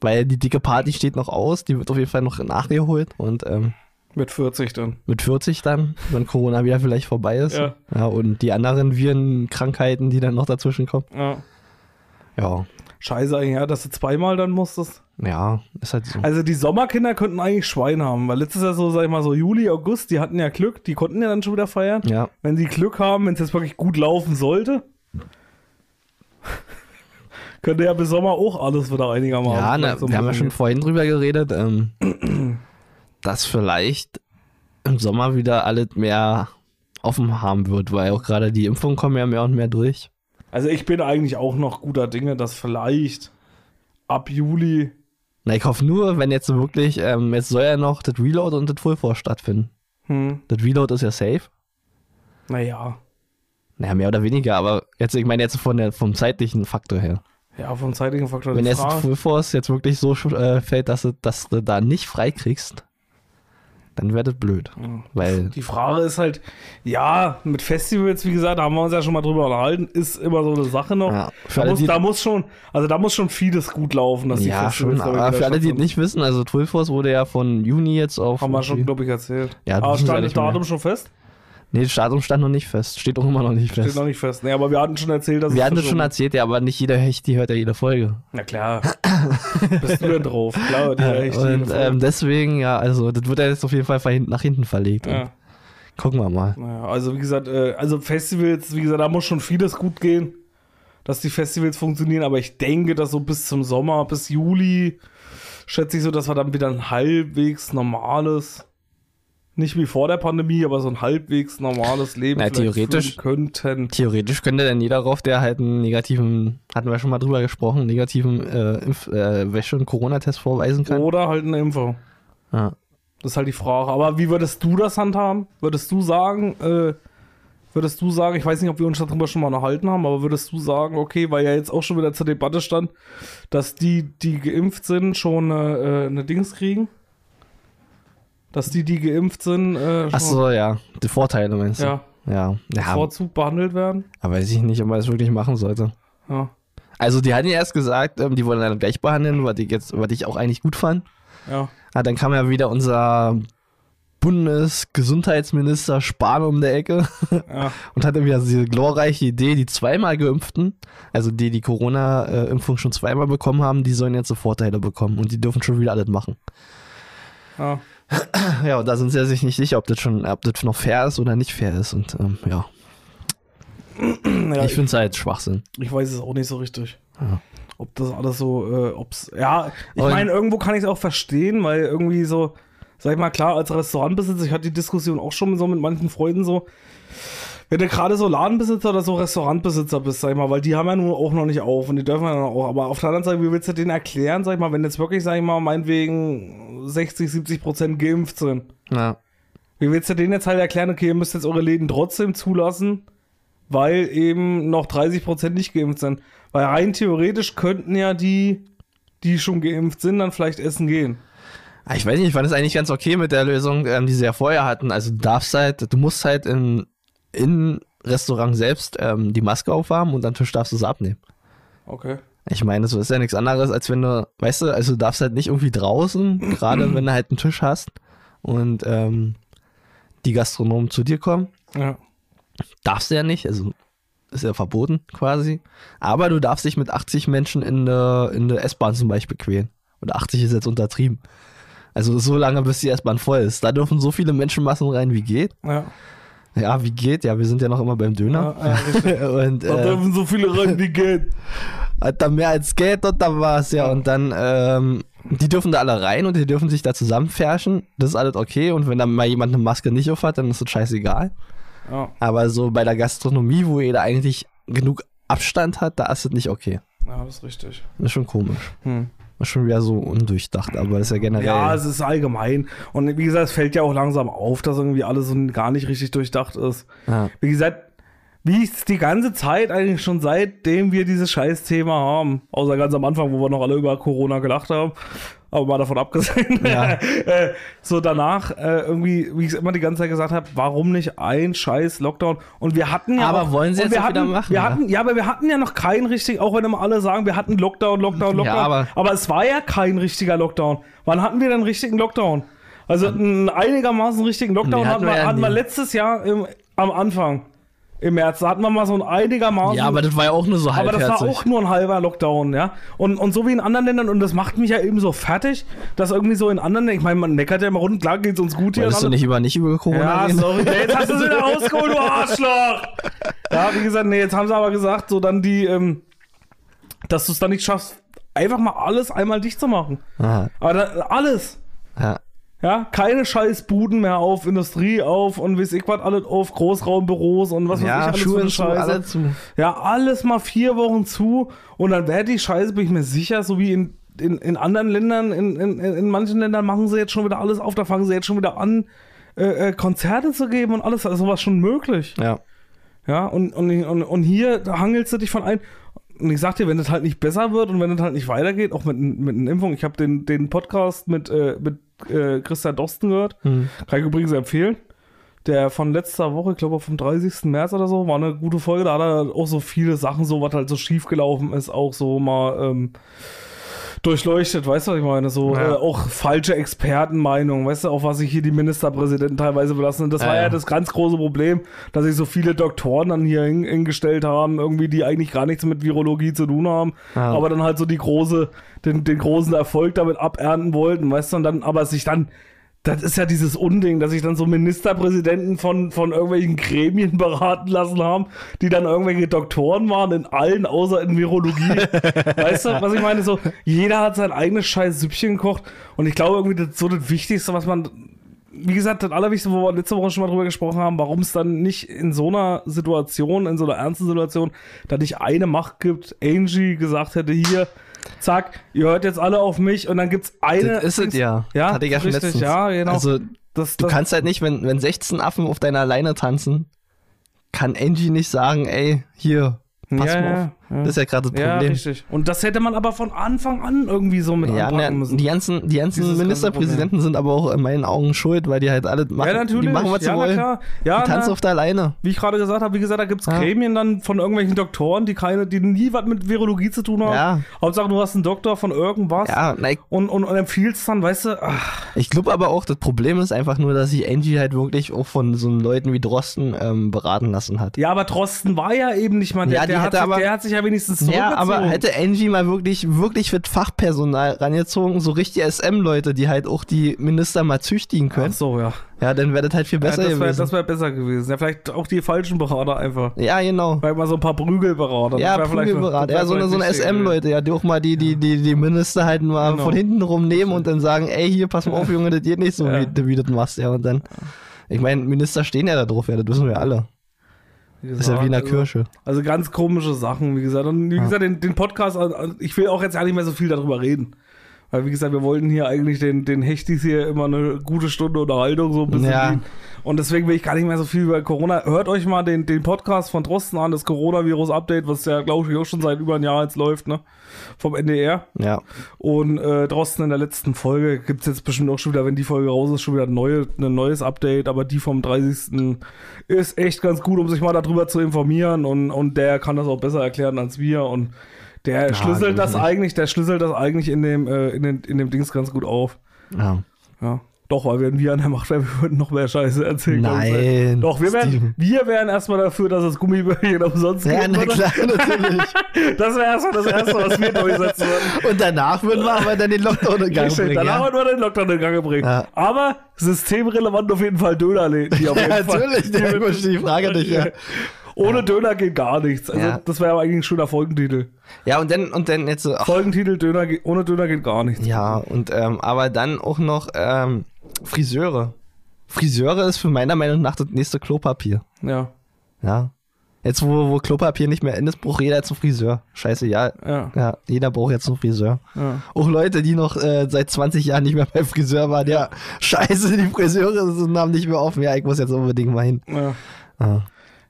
Weil die dicke Party steht noch aus, die wird auf jeden Fall noch nachgeholt und ähm, Mit 40 dann. mit 40 dann, wenn Corona wieder vielleicht vorbei ist. Ja. ja und die anderen Viren, Krankheiten, die dann noch dazwischen kommen. Ja. Ja, Scheiße eigentlich, ja, dass du zweimal dann musstest. Ja, ist halt so. Also die Sommerkinder könnten eigentlich Schwein haben, weil letztes Jahr so, sag ich mal, so Juli, August, die hatten ja Glück, die konnten ja dann schon wieder feiern. Ja, Wenn sie Glück haben, wenn es jetzt wirklich gut laufen sollte, könnte ja bis Sommer auch alles wieder einigermaßen. ja na, so wir haben ja schon vorhin drüber geredet, ähm, dass vielleicht im Sommer wieder alles mehr offen haben wird, weil auch gerade die Impfungen kommen ja mehr und mehr durch. Also ich bin eigentlich auch noch guter Dinge, dass vielleicht ab Juli, Na, ich hoffe nur, wenn jetzt wirklich, ähm, jetzt soll ja noch das Reload und das Full Force stattfinden. hm, Das Reload ist ja safe. naja, Naja, mehr oder weniger, aber jetzt, ich meine jetzt von der, vom zeitlichen Faktor her. Ja, vom zeitigen Faktor. Wenn jetzt Full Force jetzt wirklich so äh, fällt, dass du, dass du da nicht freikriegst, dann wäre das blöd. Weil, Die Frage ist halt, ja, mit Festivals, wie gesagt, da haben wir uns ja schon mal drüber unterhalten, ist immer so eine Sache noch. Ja, da, muss, die- da muss schon, also da muss schon vieles gut laufen, dass die ja, Festivals schon, aber für alle, die nicht wissen, also Full Force wurde ja von Juni jetzt auf. Haben wir schon, glaube ich, erzählt. Ja, aber wir stand das Datum schon fest? Nee, das Datum stand noch nicht fest. Steht auch immer noch nicht Steht fest. noch nicht fest. Nee, aber wir hatten schon erzählt, dass Wir es hatten das schon erzählt, ja, aber nicht jeder Hecht, die hört ja jede Folge. Na klar. Bist du denn drauf? Klar, die echt Und ähm, deswegen, ja, also das wird ja jetzt auf jeden Fall nach hinten verlegt. Ja. Gucken wir mal. Naja, also wie gesagt, äh, also Festivals, wie gesagt, da muss schon vieles gut gehen, dass die Festivals funktionieren, aber ich denke, dass so bis zum Sommer, bis Juli, schätze ich so, dass wir dann wieder ein halbwegs normales, nicht wie vor der Pandemie, aber so ein halbwegs normales Leben Na, theoretisch- könnten. Theoretisch könnte dann jeder rauf, der halt einen negativen, hatten wir schon mal drüber gesprochen, negativen äh, Impf, äh, Wäsche- und Corona-Test vorweisen kann. Oder halt eine Impfung. Ja. Das ist halt die Frage. Aber wie würdest du das handhaben? Würdest du sagen, äh, würdest du sagen, ich weiß nicht, ob wir uns darüber schon mal unterhalten haben, aber würdest du sagen, okay, weil ja jetzt auch schon wieder zur Debatte stand, dass die, die geimpft sind, schon eine, äh, eine Dings kriegen? Dass die, die geimpft sind, äh, schon Ach so, ja. Die Vorteile meinst du? ja, Ja. Ja, bevorzugt behandelt werden? aber weiß ich nicht, ob man das wirklich machen sollte. Ja. Also die hatten ja erst gesagt, ähm, die wollen dann gleich behandeln, was ich jetzt, was ich auch eigentlich gut fand. Ja. Ah, dann kam ja wieder unser Bundesgesundheitsminister Spahn um der Ecke Ja. und hatte wieder diese glorreiche Idee, die zweimal geimpften, also die die Corona-Impfung schon zweimal bekommen haben, die sollen jetzt so Vorteile bekommen und die dürfen schon wieder alles machen. ja. Ja, und da sind sie sich nicht sicher, ob das schon, ob das noch fair ist oder nicht fair ist. Und ähm, ja, ja ich finde es halt Schwachsinn. Ich weiß es auch nicht so richtig. Ja. Ob das alles so, äh, ob's, ja, ich meine, irgendwo kann ich es auch verstehen, weil irgendwie so, sag ich mal, klar, als Restaurantbesitzer, ich hatte die Diskussion auch schon so mit manchen Freunden so, wenn du gerade so Ladenbesitzer oder so Restaurantbesitzer bist, sag ich mal, weil die haben ja nur auch noch nicht auf und die dürfen ja noch auch, aber auf der anderen Seite, wie willst du denen erklären, sag ich mal, wenn jetzt wirklich, sag ich mal, meinetwegen 60, 70 Prozent geimpft sind, Ja. wie willst du denen jetzt halt erklären, okay, ihr müsst jetzt eure Läden trotzdem zulassen, weil eben noch 30% nicht geimpft sind? Weil rein theoretisch könnten ja die, die schon geimpft sind, dann vielleicht essen gehen. Ah, Ich weiß nicht, ich fand es eigentlich ganz okay mit der Lösung, ähm, die sie ja vorher hatten. Also du darfst halt, du musst halt in, in Restaurant selbst ähm, die Maske aufhaben und am Tisch darfst du sie abnehmen. Okay. Ich meine, das ist ja nichts anderes, als wenn du, weißt du, also du darfst halt nicht irgendwie draußen, gerade wenn du halt einen Tisch hast und ähm, die Gastronomen zu dir kommen. Ja. Darfst du ja nicht, also ist ja verboten quasi. Aber du darfst dich mit 80 Menschen in der, in der S-Bahn zum Beispiel quälen. Oder 80 ist jetzt untertrieben. Also so lange, bis die S-Bahn voll ist. Da dürfen so viele Menschenmassen rein, wie geht. Ja. Ja, wie geht? Ja, wir sind ja noch immer beim Döner. Ja, und Da äh, dürfen so viele rein, wie geht. hat da mehr als Geld und da war's ja. Und dann, ähm, die dürfen da alle rein und die dürfen sich da zusammenfärschen. Das ist alles okay. Und wenn dann mal jemand eine Maske nicht auf hat, dann ist das scheißegal. Ja. Aber so bei der Gastronomie, wo jeder eigentlich genug Abstand hat, da ist es nicht okay. ja, das ist richtig. Das ist schon komisch. Hm. Schon wieder so undurchdacht, aber das ist ja generell. Ja, es ist allgemein. Und wie gesagt, es fällt ja auch langsam auf, dass irgendwie alles so gar nicht richtig durchdacht ist. ja. Wie gesagt, wie ich es die ganze Zeit eigentlich schon seitdem wir dieses Scheißthema haben, außer ganz am Anfang, wo wir noch alle über Corona gelacht haben, aber mal davon abgesehen, Ja. äh, so danach äh, irgendwie, wie ich es immer die ganze Zeit gesagt habe, warum nicht ein Scheiß Lockdown? Und wir hatten ja Aber auch, wollen sie jetzt wir auch wieder hatten, machen, Wir ja? hatten, ja, aber wir hatten ja noch keinen richtig, auch wenn immer alle sagen, wir hatten Lockdown, Lockdown, Lockdown. aber- aber es war ja kein richtiger Lockdown. Wann hatten wir denn einen richtigen Lockdown? Also einen einigermaßen richtigen Lockdown Nee, hatten hatten wir, wir ja hatten wir letztes Jahr im, am Anfang. Im März, da hatten wir mal so ein einigermaßen. ja, aber das war ja auch nur so aber das war auch nur ein halber Lockdown, ja. Und, und so wie in anderen Ländern, und das macht mich ja eben so fertig, dass irgendwie so in anderen, ich meine, man meckert ja immer rund, klar geht's uns gut hier. Wolltest du nicht über nicht über Corona ja, reden? sorry, nee, jetzt hast du es wieder rausgeholt, du Arschloch! Ja, wie gesagt, nee, jetzt haben sie aber gesagt, so dann die, ähm, dass du es dann nicht schaffst, einfach mal alles einmal dicht zu machen. Aha, Aber da, alles. ja. Ja, keine scheiß Buden mehr auf, Industrie auf und weiß ich was, alles auf, Großraumbüros und was weiß ich Ja, alles für Schuhe zu, Scheiße. alle zu. Ja, alles mal vier Wochen zu und dann wäre die Scheiße, bin ich mir sicher, so wie in, in, in anderen Ländern, in, in, in manchen Ländern machen sie jetzt schon wieder alles auf, da fangen sie jetzt schon wieder an, äh, äh, Konzerte zu geben und alles, also sowas schon möglich. Ja. Ja, und, und, und, und hier hangelst du dich von ein. Und ich sag dir, wenn das halt nicht besser wird und wenn das halt nicht weitergeht, auch mit, mit einer Impfung, ich habe den, den Podcast mit, äh, mit äh, Christian Dosten gehört, Hm. kann ich übrigens empfehlen. Der von letzter Woche, ich glaube vom 30. März oder so, war eine gute Folge. Da hat er auch so viele Sachen, so was halt so schief gelaufen ist, auch so mal ähm, durchleuchtet, weißt du, was ich meine? So Ja. äh, auch falsche Expertenmeinungen, weißt du, auf was sich hier die Ministerpräsidenten teilweise belassen. Und das Ja, war ja, ja. das ganz große Problem, dass sich so viele Doktoren dann hier hin, hingestellt haben, irgendwie, die eigentlich gar nichts mit Virologie zu tun haben, aber dann halt so die große, den, den großen Erfolg damit abernten wollten, weißt du, und dann, aber sich dann das ist ja dieses Unding, dass sich dann so Ministerpräsidenten von, von irgendwelchen Gremien beraten lassen haben, die dann irgendwelche Doktoren waren in allen, außer in Virologie. weißt du, was ich meine? So, jeder hat sein eigenes scheiß Süppchen gekocht und ich glaube irgendwie, das ist so das Wichtigste, was man, wie gesagt, das Allerwichtigste, wo wir letzte Woche schon mal drüber gesprochen haben, warum es dann nicht in so einer Situation, in so einer ernsten Situation, da nicht eine Macht gibt, Angie gesagt hätte, hier, zack, ihr hört jetzt alle auf mich und dann gibt's eine. Das ist es ja. Ja, Hatte ich ja schon richtig, letztens. ja, genau. Also, das, du das, kannst halt nicht, wenn, wenn 16 Affen auf deiner Leine tanzen, kann Angie nicht sagen, ey, hier, pass Ja, mal auf. ja. Das ist ja gerade das Ja, Problem. richtig. Und das hätte man aber von Anfang an irgendwie so mit Ja, anpacken müssen. die ganzen, die ganzen Dieses Ministerpräsidenten sind aber auch in meinen Augen schuld, weil die halt alle machen, ja, natürlich. die machen, was ja, sie wollen. klar. Ja, die tanzen na, auf der Leine. wie ich gerade gesagt habe, wie gesagt, da gibt's Ja. Gremien dann von irgendwelchen Doktoren, die keine, die nie was mit Virologie zu tun haben. Ja. Hauptsache, du hast einen Doktor von irgendwas Ja, ich, und, und, und empfiehlst dann, weißt du, ach, ich glaube aber auch, das Problem ist einfach nur, dass sich Angie halt wirklich auch von so Leuten wie Drosten ähm, beraten lassen hat. ja, aber Drosten war ja eben nicht mal der, Ja, der, hat, sich, aber- der hat sich ja wenigstens Ja, zurückgezogen. aber hätte Angie mal wirklich, wirklich mit Fachpersonal rangezogen, so richtige SM-Leute, die halt auch die Minister mal züchtigen Ach können, so, ja. ja, dann wäre das halt viel ja besser das wäre gewesen. wär besser gewesen. Ja, vielleicht auch die falschen Berater einfach. ja, genau. Vielleicht mal so ein paar Prügelberater. Ja, Das wär vielleicht noch- Prügelberat. das wär Ja, so eine, so eine SM-Leute, ja, die auch mal die, die, die, die Minister halt mal Genau. von hinten rumnehmen und dann sagen, ey, hier, pass mal auf, Junge, das geht nicht so, Ja. wie, wie du das machst, ja, und dann, ich meine, Minister stehen ja da drauf, ja, das wissen wir alle. Das ist ja wie in der Also- Kirche. Also ganz komische Sachen, wie gesagt. Und wie Ja. gesagt, den, den Podcast, also ich will auch jetzt gar nicht mehr so viel darüber reden. Weil, wie gesagt, wir wollten hier eigentlich den, den Hechtis hier immer eine gute Stunde Unterhaltung so ein bisschen Ja. Und deswegen will ich gar nicht mehr so viel über Corona. Hört euch mal den, den Podcast von Drosten an, das Coronavirus-Update, was ja, glaube ich, auch schon seit über ein Jahr jetzt läuft, ne? Vom NDR. Ja. Und äh, Drosten in der letzten Folge gibt's jetzt bestimmt auch schon wieder, wenn die Folge raus ist, schon wieder ein, neue, ein neues Update. Aber die vom 30. ist echt ganz gut, um sich mal darüber zu informieren. Und, und der kann das auch besser erklären als wir. Und der schlüsselt das nicht. eigentlich, der schlüsselt das eigentlich in dem, äh, in, den, in dem Dings ganz gut auf. ja. Ja. Doch, weil wenn wir an der Macht wären, wir würden noch mehr Scheiße erzählen. Nein. Doch, wir wären, Steven. wir wären erstmal dafür, dass es Gummibärchen umsonst Ja, gibt. na klar, natürlich. Das wäre erstmal das Erste, was wir durchsetzen würden. Und danach würden wir aber dann den Lockdown in Gang Richtig, bringen. danach Ja? haben wir nur den Lockdown in Gang bringen. Ja. Aber systemrelevant auf jeden Fall Dönerläden. Die auf jeden Ja, Fall. natürlich, der übersteht die Frage nicht, ja. Ohne Döner geht gar nichts. Also Ja. das wäre aber eigentlich ein schöner Folgentitel. Ja, und dann, und dann jetzt so, ach, Folgentitel, Döner, ohne Döner geht gar nichts. ja, und, ähm, aber dann auch noch, ähm, Friseure. Friseure ist für meiner Meinung nach das nächste Klopapier. Ja, Ja. Jetzt, wo, wo Klopapier nicht mehr in ist, braucht jeder jetzt einen Friseur. Scheiße, ja. ja, Ja, jeder braucht jetzt einen Friseur. ja. Auch Leute, die noch äh, seit 20 Jahren nicht mehr beim Friseur waren, ja, scheiße, die Friseure sind- haben nicht mehr offen. Ja, ich muss jetzt unbedingt mal hin. ja. Ah.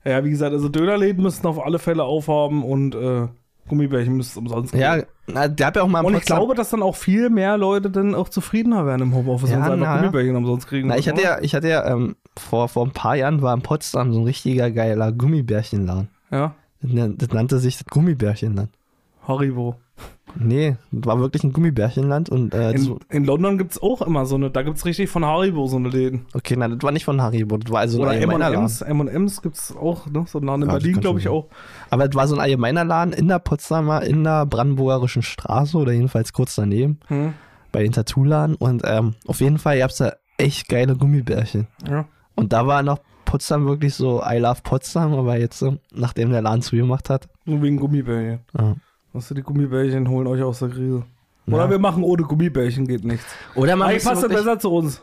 Ja, wie gesagt, also Dönerläden müssten auf alle Fälle aufhaben und äh, Gummibärchen müssten umsonst geben. Ja, na, der hat ja auch mal Und ich glaube, dass dann auch viel mehr Leute dann auch zufriedener werden im Homeoffice, Ja, wenn sie einfach. Gummibärchen umsonst kriegen. Na, ich hatte ja, ich hatte ja ähm, vor, vor ein paar Jahren war in Potsdam so ein richtiger geiler Gummibärchenladen. Ja, das nannte sich das Gummibärchenland. Haribo. Nee, das war wirklich ein Gummibärchenland und äh, In, in London gibt's auch immer so eine, da gibt's richtig von Haribo so eine Läden. okay, nein, das war nicht von Haribo, das war also ein Oder allgemeiner Laden. M&M's, M&M's gibt's auch, ne? So einen Laden in Ja, Berlin, glaube ich auch. Aber das war so ein allgemeiner Laden in der Potsdamer, in der brandenburgerischen Straße oder jedenfalls kurz daneben, Hm. bei den Tattoo-Laden und ähm, auf jeden Fall gab's da echt geile Gummibärchen. Ja. Und da war noch Potsdam wirklich so I love Potsdam, aber jetzt, nachdem der Laden zugemacht hat, Nur wegen Gummibärchen. ja. Weißt du, die Gummibärchen holen euch aus der Krise. Oder Ja. wir machen ohne Gummibärchen geht nichts. Oder man Eigentlich passt das besser zu uns.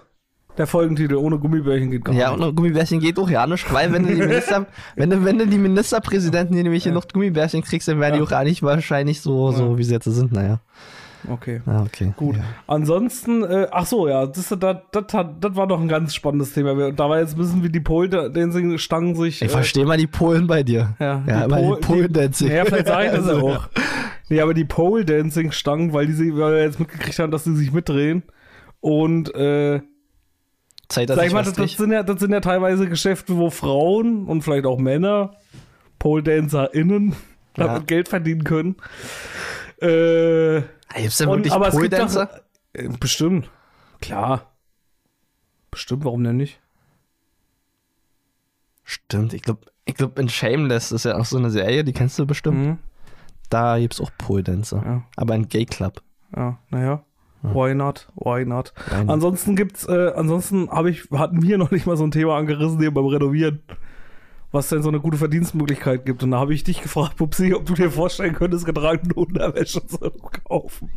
Der Folgentitel, ohne Gummibärchen geht gar Ja, nichts. und Gummibärchen geht auch ja nicht, weil wenn du die Minister, wenn du, wenn du die Ministerpräsidenten, die nämlich hier noch Gummibärchen kriegst, dann werden die auch gar nicht wahrscheinlich so, so wie sie jetzt sind, naja. Okay. Ah, okay. Gut. Ja. Ansonsten, äh, ach so, ja, das, das, das, das war doch ein ganz spannendes Thema. Da war jetzt wissen, wie die Pole-Dancing-Stangen sich. Ich verstehe mal die Polen bei dir. Ja, ja immer Pole- die Polen-Dancing. Ja, vielleicht sage ich das ja auch. Nee, aber die Pole-Dancing-Stangen, weil, die sie, weil wir jetzt mitgekriegt haben, dass sie sich mitdrehen. Und, äh, Zeit, dass sag ich mal, das, das, sind ja, das sind ja teilweise Geschäfte, wo Frauen und vielleicht auch Männer, Pole-DancerInnen, Ja. damit Geld verdienen können. Äh, Gibt's denn und, wirklich aber es gibt Pole-Dancer? doch, äh, bestimmt. Klar. Bestimmt, warum denn nicht? Stimmt, ich glaube, ich glaub, in Shameless ist ja auch so eine Serie, die kennst du bestimmt. Mhm. Da gibt's auch Pole-Dancer. Ja. Aber ein Gay-Club. Ja, naja. Why not? Why not? Not? Ansonsten gibt's, äh, ansonsten habe ich, hatten wir noch nicht mal so ein Thema angerissen hier beim Renovieren. Was denn so eine gute Verdienstmöglichkeit gibt. Und da habe ich dich gefragt, Pupsi, ob du dir vorstellen könntest, getragene Unterwäsche zu kaufen.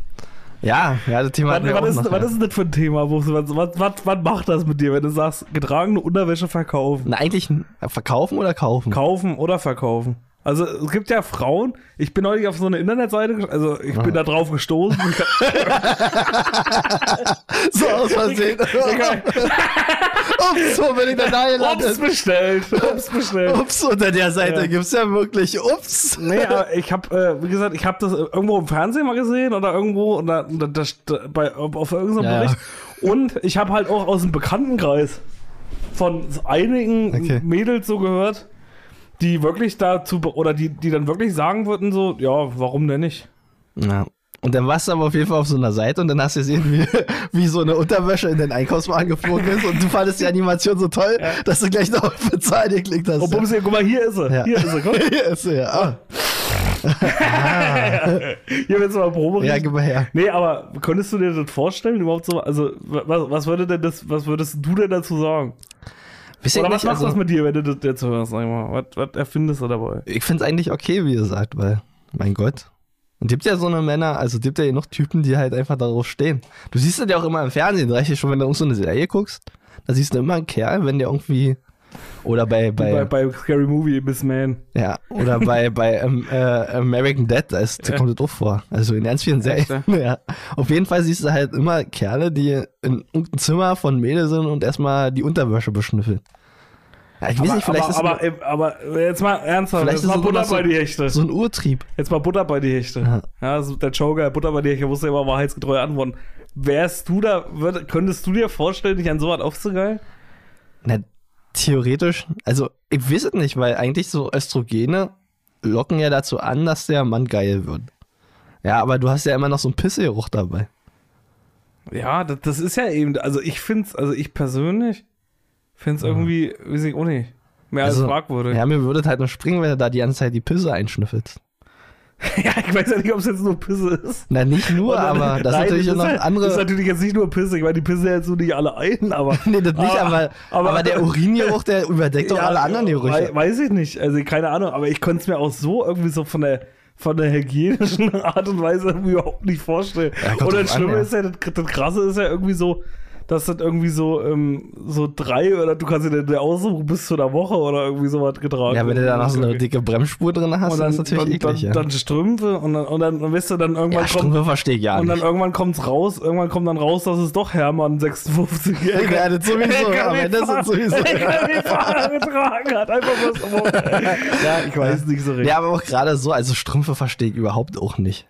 Ja, ja, das Thema Was, was, ist, noch, was ja. ist denn das für ein Thema? Was, was, was, was macht das mit dir, wenn du sagst, getragene Unterwäsche verkaufen? Na, eigentlich verkaufen oder kaufen? Kaufen oder verkaufen? Also es gibt ja Frauen, ich bin neulich auf so eine Internetseite, also ich bin da drauf gestoßen. So aus Versehen. Ups, wo bin ich denn da Ups gelandet? bestellt. Ups bestellt. Ups, unter der Seite Ja. gibt's ja wirklich Ups. Nee, aber ich habe, äh, wie gesagt, ich habe das äh, irgendwo im Fernsehen mal gesehen oder irgendwo oder, oder das, da- bei, auf irgendeinem ja. Bericht. Und ich habe halt auch aus dem Bekanntenkreis von einigen Okay. Mädels so gehört, die wirklich dazu, oder die, die dann wirklich sagen würden so, ja, warum denn nicht? Ja. Und dann warst du aber auf jeden Fall auf so einer Seite und dann hast du gesehen, wie, wie so eine Unterwäsche in den Einkaufswagen geflogen ist und du fandest die Animation so toll, dass du gleich noch auf Bezahlen geklickt hast. Oh, Bumsi, guck mal, hier ist sie. Ja. Hier ist sie, guck. Hier ist sie, ja. Ah. Hier willst du mal Probe Ja, gib mal her. Nee, aber könntest du dir das vorstellen, überhaupt so? Also, was, was würde denn das, was würdest du denn dazu sagen? Wisst Oder was macht also, das mit dir, wenn du das jetzt hörst, sag ich mal? Was, was erfindest du dabei? ich finde es eigentlich okay, wie ihr sagt, weil, mein Gott. Und gibt ja so eine Männer, also gibt ja noch Typen, die halt einfach darauf stehen. Du siehst das ja auch immer im Fernsehen, reicht ja schon, wenn du irgend so eine Serie guckst, da siehst du immer einen Kerl, wenn der irgendwie, oder bei, bei, Bei, bei Scary Movie, Miss Man. ja, oder bei, bei ähm, äh, American Dead, da, ist, Ja. kommt das auch vor. Also in ganz vielen Serien. Ja. Auf jeden Fall siehst du halt immer Kerle, die in irgendeinem Zimmer von Mädels sind und erstmal die Unterwäsche beschnüffeln. Ja, ich weiß nicht, vielleicht aber, ist aber, aber jetzt mal ernsthaft, Vielleicht jetzt ist mal es Butter so- bei die Hechte. so ein Urtrieb. Jetzt mal Butter bei die Hechte. Ja. Ja, also der Joker, Butter bei die Hechte, wusste immer wahrheitsgetreu antworten. Wärst du da, würd, könntest du dir vorstellen, dich an sowas aufzugeilen? Na, theoretisch, also ich weiß es nicht, weil eigentlich so Östrogene locken ja dazu an, dass der Mann geil wird. Ja, aber du hast ja immer noch so einen Pissegeruch dabei. Ja, das, das ist ja eben, also ich find's, also ich persönlich find's irgendwie, weiß ich auch nicht, mehr als Also, fragwürdig. Ja, mir würde es halt nur springen, wenn du da die ganze Zeit die Pisse einschnüffelst. Ja, ich weiß ja nicht, ob es jetzt nur Pisse ist. Na, nicht nur, Oder- aber das Nein, ist natürlich das noch halt, andere. Das ist natürlich jetzt nicht nur Pisse. Ich meine, die Pisse jetzt so nicht alle ein, aber. nee, das nicht, aber, aber, der Uringeruch, der überdeckt doch Ja, alle anderen Gerüche. Weiß ich nicht. Also, keine Ahnung, aber ich konnte es mir auch so irgendwie so von der, von der hygienischen Art und Weise überhaupt nicht vorstellen. Ja, und das drauf an, Schlimme ja. ist ja, das, das Krasse ist ja irgendwie so, dass das irgendwie so, ähm, so drei oder du kannst dir der aussuchen bis zu einer Woche oder irgendwie sowas getragen. Ja, wenn du da noch so eine dicke Bremsspur drin hast, und dann dann, ist das natürlich dann, eklig, dann, ja. dann Strümpfe und dann, und dann, dann weißt du, dann irgendwann ja, kommt, Strümpfe verstehe ich ja und dann nicht. irgendwann kommt's raus, irgendwann kommt dann raus, dass es doch Hermann 56 Ja, das sowieso, am Ende ist es sowieso. Fahrer getragen hat, einfach was. ja, ich weiß nicht so recht. Ja, aber auch gerade so, also Strümpfe verstehe ich überhaupt auch nicht.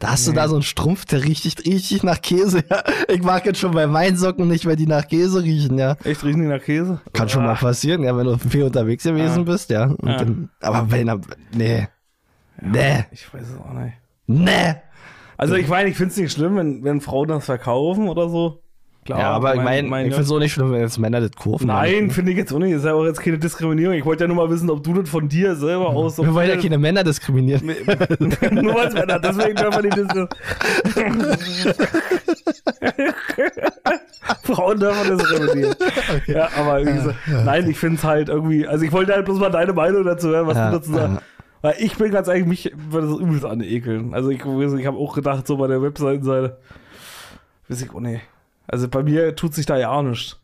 Da hast du da so einen Strumpf, der riecht richtig nach Käse. Ja. Ich mag jetzt schon bei meinen Socken nicht, weil die nach Käse riechen, ja. Echt riechen die nach Käse? Kann schon mal passieren, ja, wenn du viel unterwegs gewesen Ja. bist, ja. Ja. Dann, aber bei einer, nee. Nee. Ich weiß es auch nicht. Nee. Also ich meine, ich finde es nicht schlimm, wenn, wenn Frauen das verkaufen oder so. Klar, Ja, aber ich mein- meine, mein- ich finde es auch nicht schlimm, wenn jetzt Männer das kaufen. Nein, finde ich jetzt auch nicht. Ist ja auch jetzt keine Diskriminierung. Ich wollte ja nur mal wissen, ob du das von dir selber aus. Wir wollen ja keine Männer diskriminieren. das- Nur es Männer, deswegen dürfen wir nicht das. Frauen dürfen das diskriminieren. Ja, aber wie gesagt, nein, ich finde es halt irgendwie. Also ich wollte halt bloß mal deine Meinung dazu hören, was Ja, du dazu sagst. ja. Weil ich bin ganz ehrlich, mich würde das übelst anekeln. Also ich, ich habe auch gedacht, so bei der Webseitenseite, weiß ich auch nicht. Also bei mir tut sich da ja auch nichts.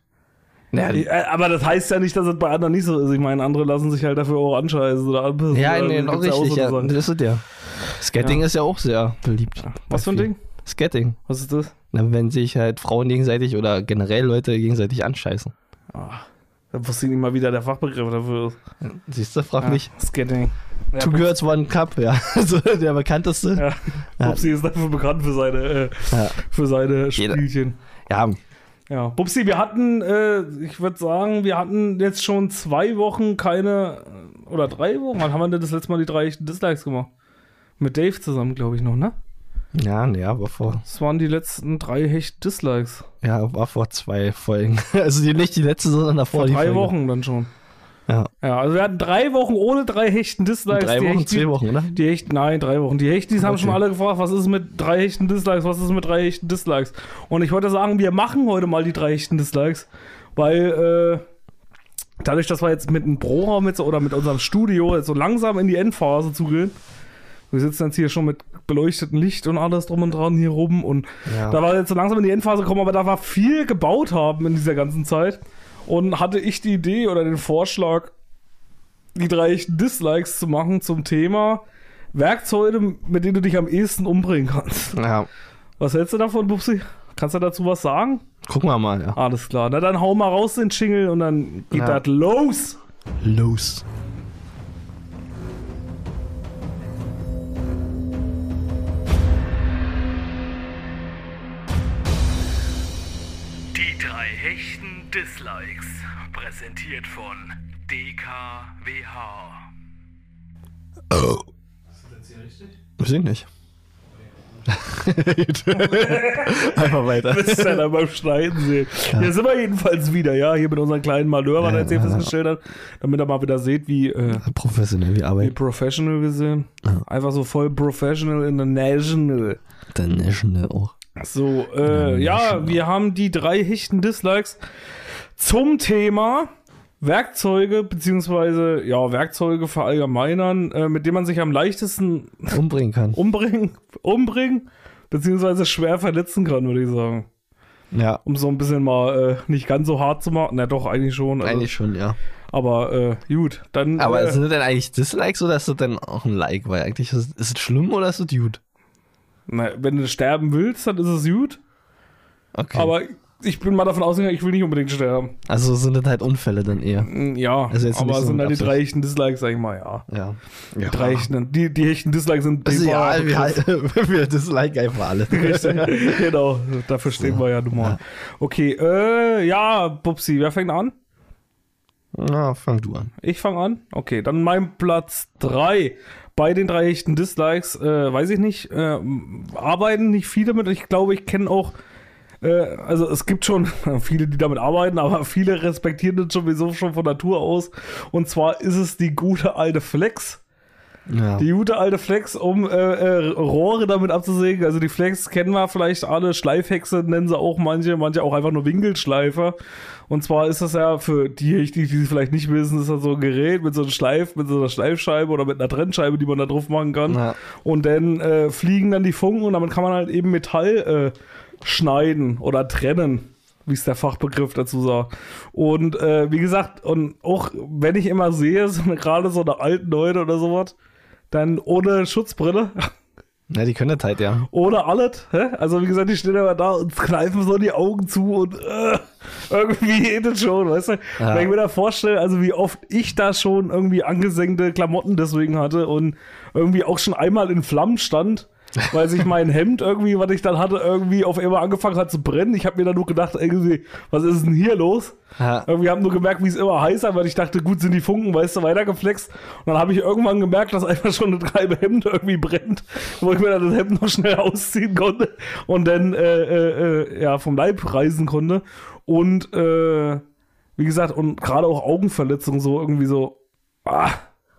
Ja, Äh, Aber das heißt ja nicht, dass es bei anderen nicht so ist. Ich meine, andere lassen sich halt dafür auch anscheißen oder anpissen. ja, nee, noch richtig, ja. Das ist es ja. Skating Ja. ist ja auch sehr beliebt. Was für ein Ding? Sketting. Was ist das? Na, wenn sich halt Frauen gegenseitig oder generell Leute gegenseitig anscheißen. Ah, da wusste ich nicht mal wieder der Fachbegriff dafür ist. Siehst du, frag Ja, mich. Skating. Ja, Two Girls, One Cup, ja. Also der bekannteste. Ja. Bubsi ist dafür bekannt für seine, äh, für seine Jeder- Spielchen. Ja. Ja, Bubsi, wir hatten, äh, ich würde sagen, wir hatten jetzt schon zwei Wochen keine, äh, oder drei Wochen, wann haben wir denn das letzte Mal die drei Dislikes gemacht? Mit Dave zusammen, glaube ich noch, ne? Ja, nee, war vor, Das waren die letzten drei hechten Dislikes. ja, war vor zwei Folgen. Also die, nicht die letzte, sondern davor Vor die drei Folge. Wochen dann schon. Ja. Ja, also wir hatten drei Wochen ohne drei hechten Dislikes. Drei Die Wochen, zwei Wochen, oder? Die Hechten, nein, drei Wochen. Die Hechtis haben Okay. schon alle gefragt, was ist mit drei hechten Dislikes, was ist mit drei hechten Dislikes. Und ich wollte sagen, wir machen heute mal die drei hechten Dislikes, weil äh, dadurch, dass wir jetzt mit dem Pro mit so, oder mit unserem Studio jetzt so langsam in die Endphase zugehen, wir sitzen jetzt hier schon mit beleuchtetem Licht und alles drum und dran hier rum und Ja. da war jetzt so langsam in die Endphase gekommen, aber da wir viel gebaut haben in dieser ganzen Zeit und hatte ich die Idee oder den Vorschlag, die drei echten Dislikes zu machen zum Thema Werkzeuge, mit denen du dich am ehesten umbringen kannst. ja. Was hältst du davon, Bubsi? Kannst du dazu was sagen? Gucken wir mal, ja. Alles klar. Na dann hau mal raus den Jingle und dann geht Ja. das los. Los. Die drei hechten Dislikes. Präsentiert von DKWH. Weiß ich nicht. Einfach weiter. Das ist ja dann beim Schneiden sehen. Hier sind wir jedenfalls wieder, ja, hier mit unseren kleinen Malheur, was Ja, er jetzt hier ja. festgestellt hat, damit er mal wieder seht, wie, äh, Professionell wie wie Arbeit. professional wir sind. Ja. Einfach so voll professional international. Der National auch. So, äh, ja, wir haben die drei hechten Dislikes zum Thema Werkzeuge, beziehungsweise, ja, Werkzeuge verallgemeinern, äh, mit denen man sich am leichtesten Umbringen kann. umbringen, umbringen, beziehungsweise schwer verletzen kann, würde ich sagen. Ja. Um so ein bisschen mal äh, nicht ganz so hart zu machen. Na doch, eigentlich schon. Also, Eigentlich schon, ja. Aber äh, gut, dann. Aber äh, sind das denn eigentlich Dislikes oder ist das denn auch ein Like? Weil eigentlich ist, ist es schlimm oder ist es gut? na, wenn du sterben willst, dann ist es gut. Okay. Aber ich bin mal davon ausgegangen, ich will nicht unbedingt sterben. also sind das halt Unfälle dann eher. Mm, Ja, Also aber so sind mit halt die drei echten Dislikes, sag ich mal, ja. Ja. Die drei echten, die, die echten Dislikes sind Also ja, wir, Begriff. wir Dislike einfach alle. Richtig, genau, dafür stehen wir ja nun mal. Okay, äh, ja, Bubsi, wer fängt an? Na, fang du an. Ich fange an? Okay, dann mein Platz 3. Bei den drei echten Dislikes, äh, weiß ich nicht, äh, arbeiten nicht viele mit. Ich glaube, ich kenne auch, also es gibt schon viele, die damit arbeiten, aber viele respektieren das sowieso schon von Natur aus. Und zwar ist es die gute alte Flex. Ja. Die gute alte Flex, um äh, äh, Rohre damit abzusägen. Also die Flex kennen wir vielleicht alle. Schleifhexe nennen sie auch manche, manche auch einfach nur Winkelschleifer. Und zwar ist das ja für die, die, die es vielleicht nicht wissen, ist das so ein Gerät mit so einem Schleif, mit so einer Schleifscheibe oder mit einer Trennscheibe, die man da drauf machen kann. Ja. Und dann äh, fliegen dann die Funken und damit kann man halt eben Metall äh, schneiden oder trennen wie es der Fachbegriff dazu sagt. Und äh, wie gesagt, und auch wenn ich immer sehe, so gerade so eine alten Leute oder sowas, dann ohne Schutzbrille, ja, die können das halt, ja. ohne alles, hä? also wie gesagt, die stehen immer da und kneifen so die Augen zu und äh, irgendwie geht es schon, weißt du? Ja. Wenn ich mir da vorstelle, also wie oft ich da schon irgendwie angesenkte Klamotten deswegen hatte und irgendwie auch schon einmal in Flammen stand, weil sich mein Hemd irgendwie, was ich dann hatte, irgendwie auf einmal angefangen hat zu brennen. Ich habe mir dann nur gedacht, irgendwie, was ist denn hier los? Ja. Irgendwie haben nur gemerkt, wie es immer heißer, weil ich dachte, gut sind die Funken, weißt du, weitergeflext. Und dann habe ich irgendwann gemerkt, dass einfach schon das halbe Hemd irgendwie brennt, wo ich mir dann das Hemd noch schnell ausziehen konnte und dann äh, äh, äh, ja vom Leib reisen konnte. Und äh, wie gesagt, und gerade auch Augenverletzungen so irgendwie so, ah,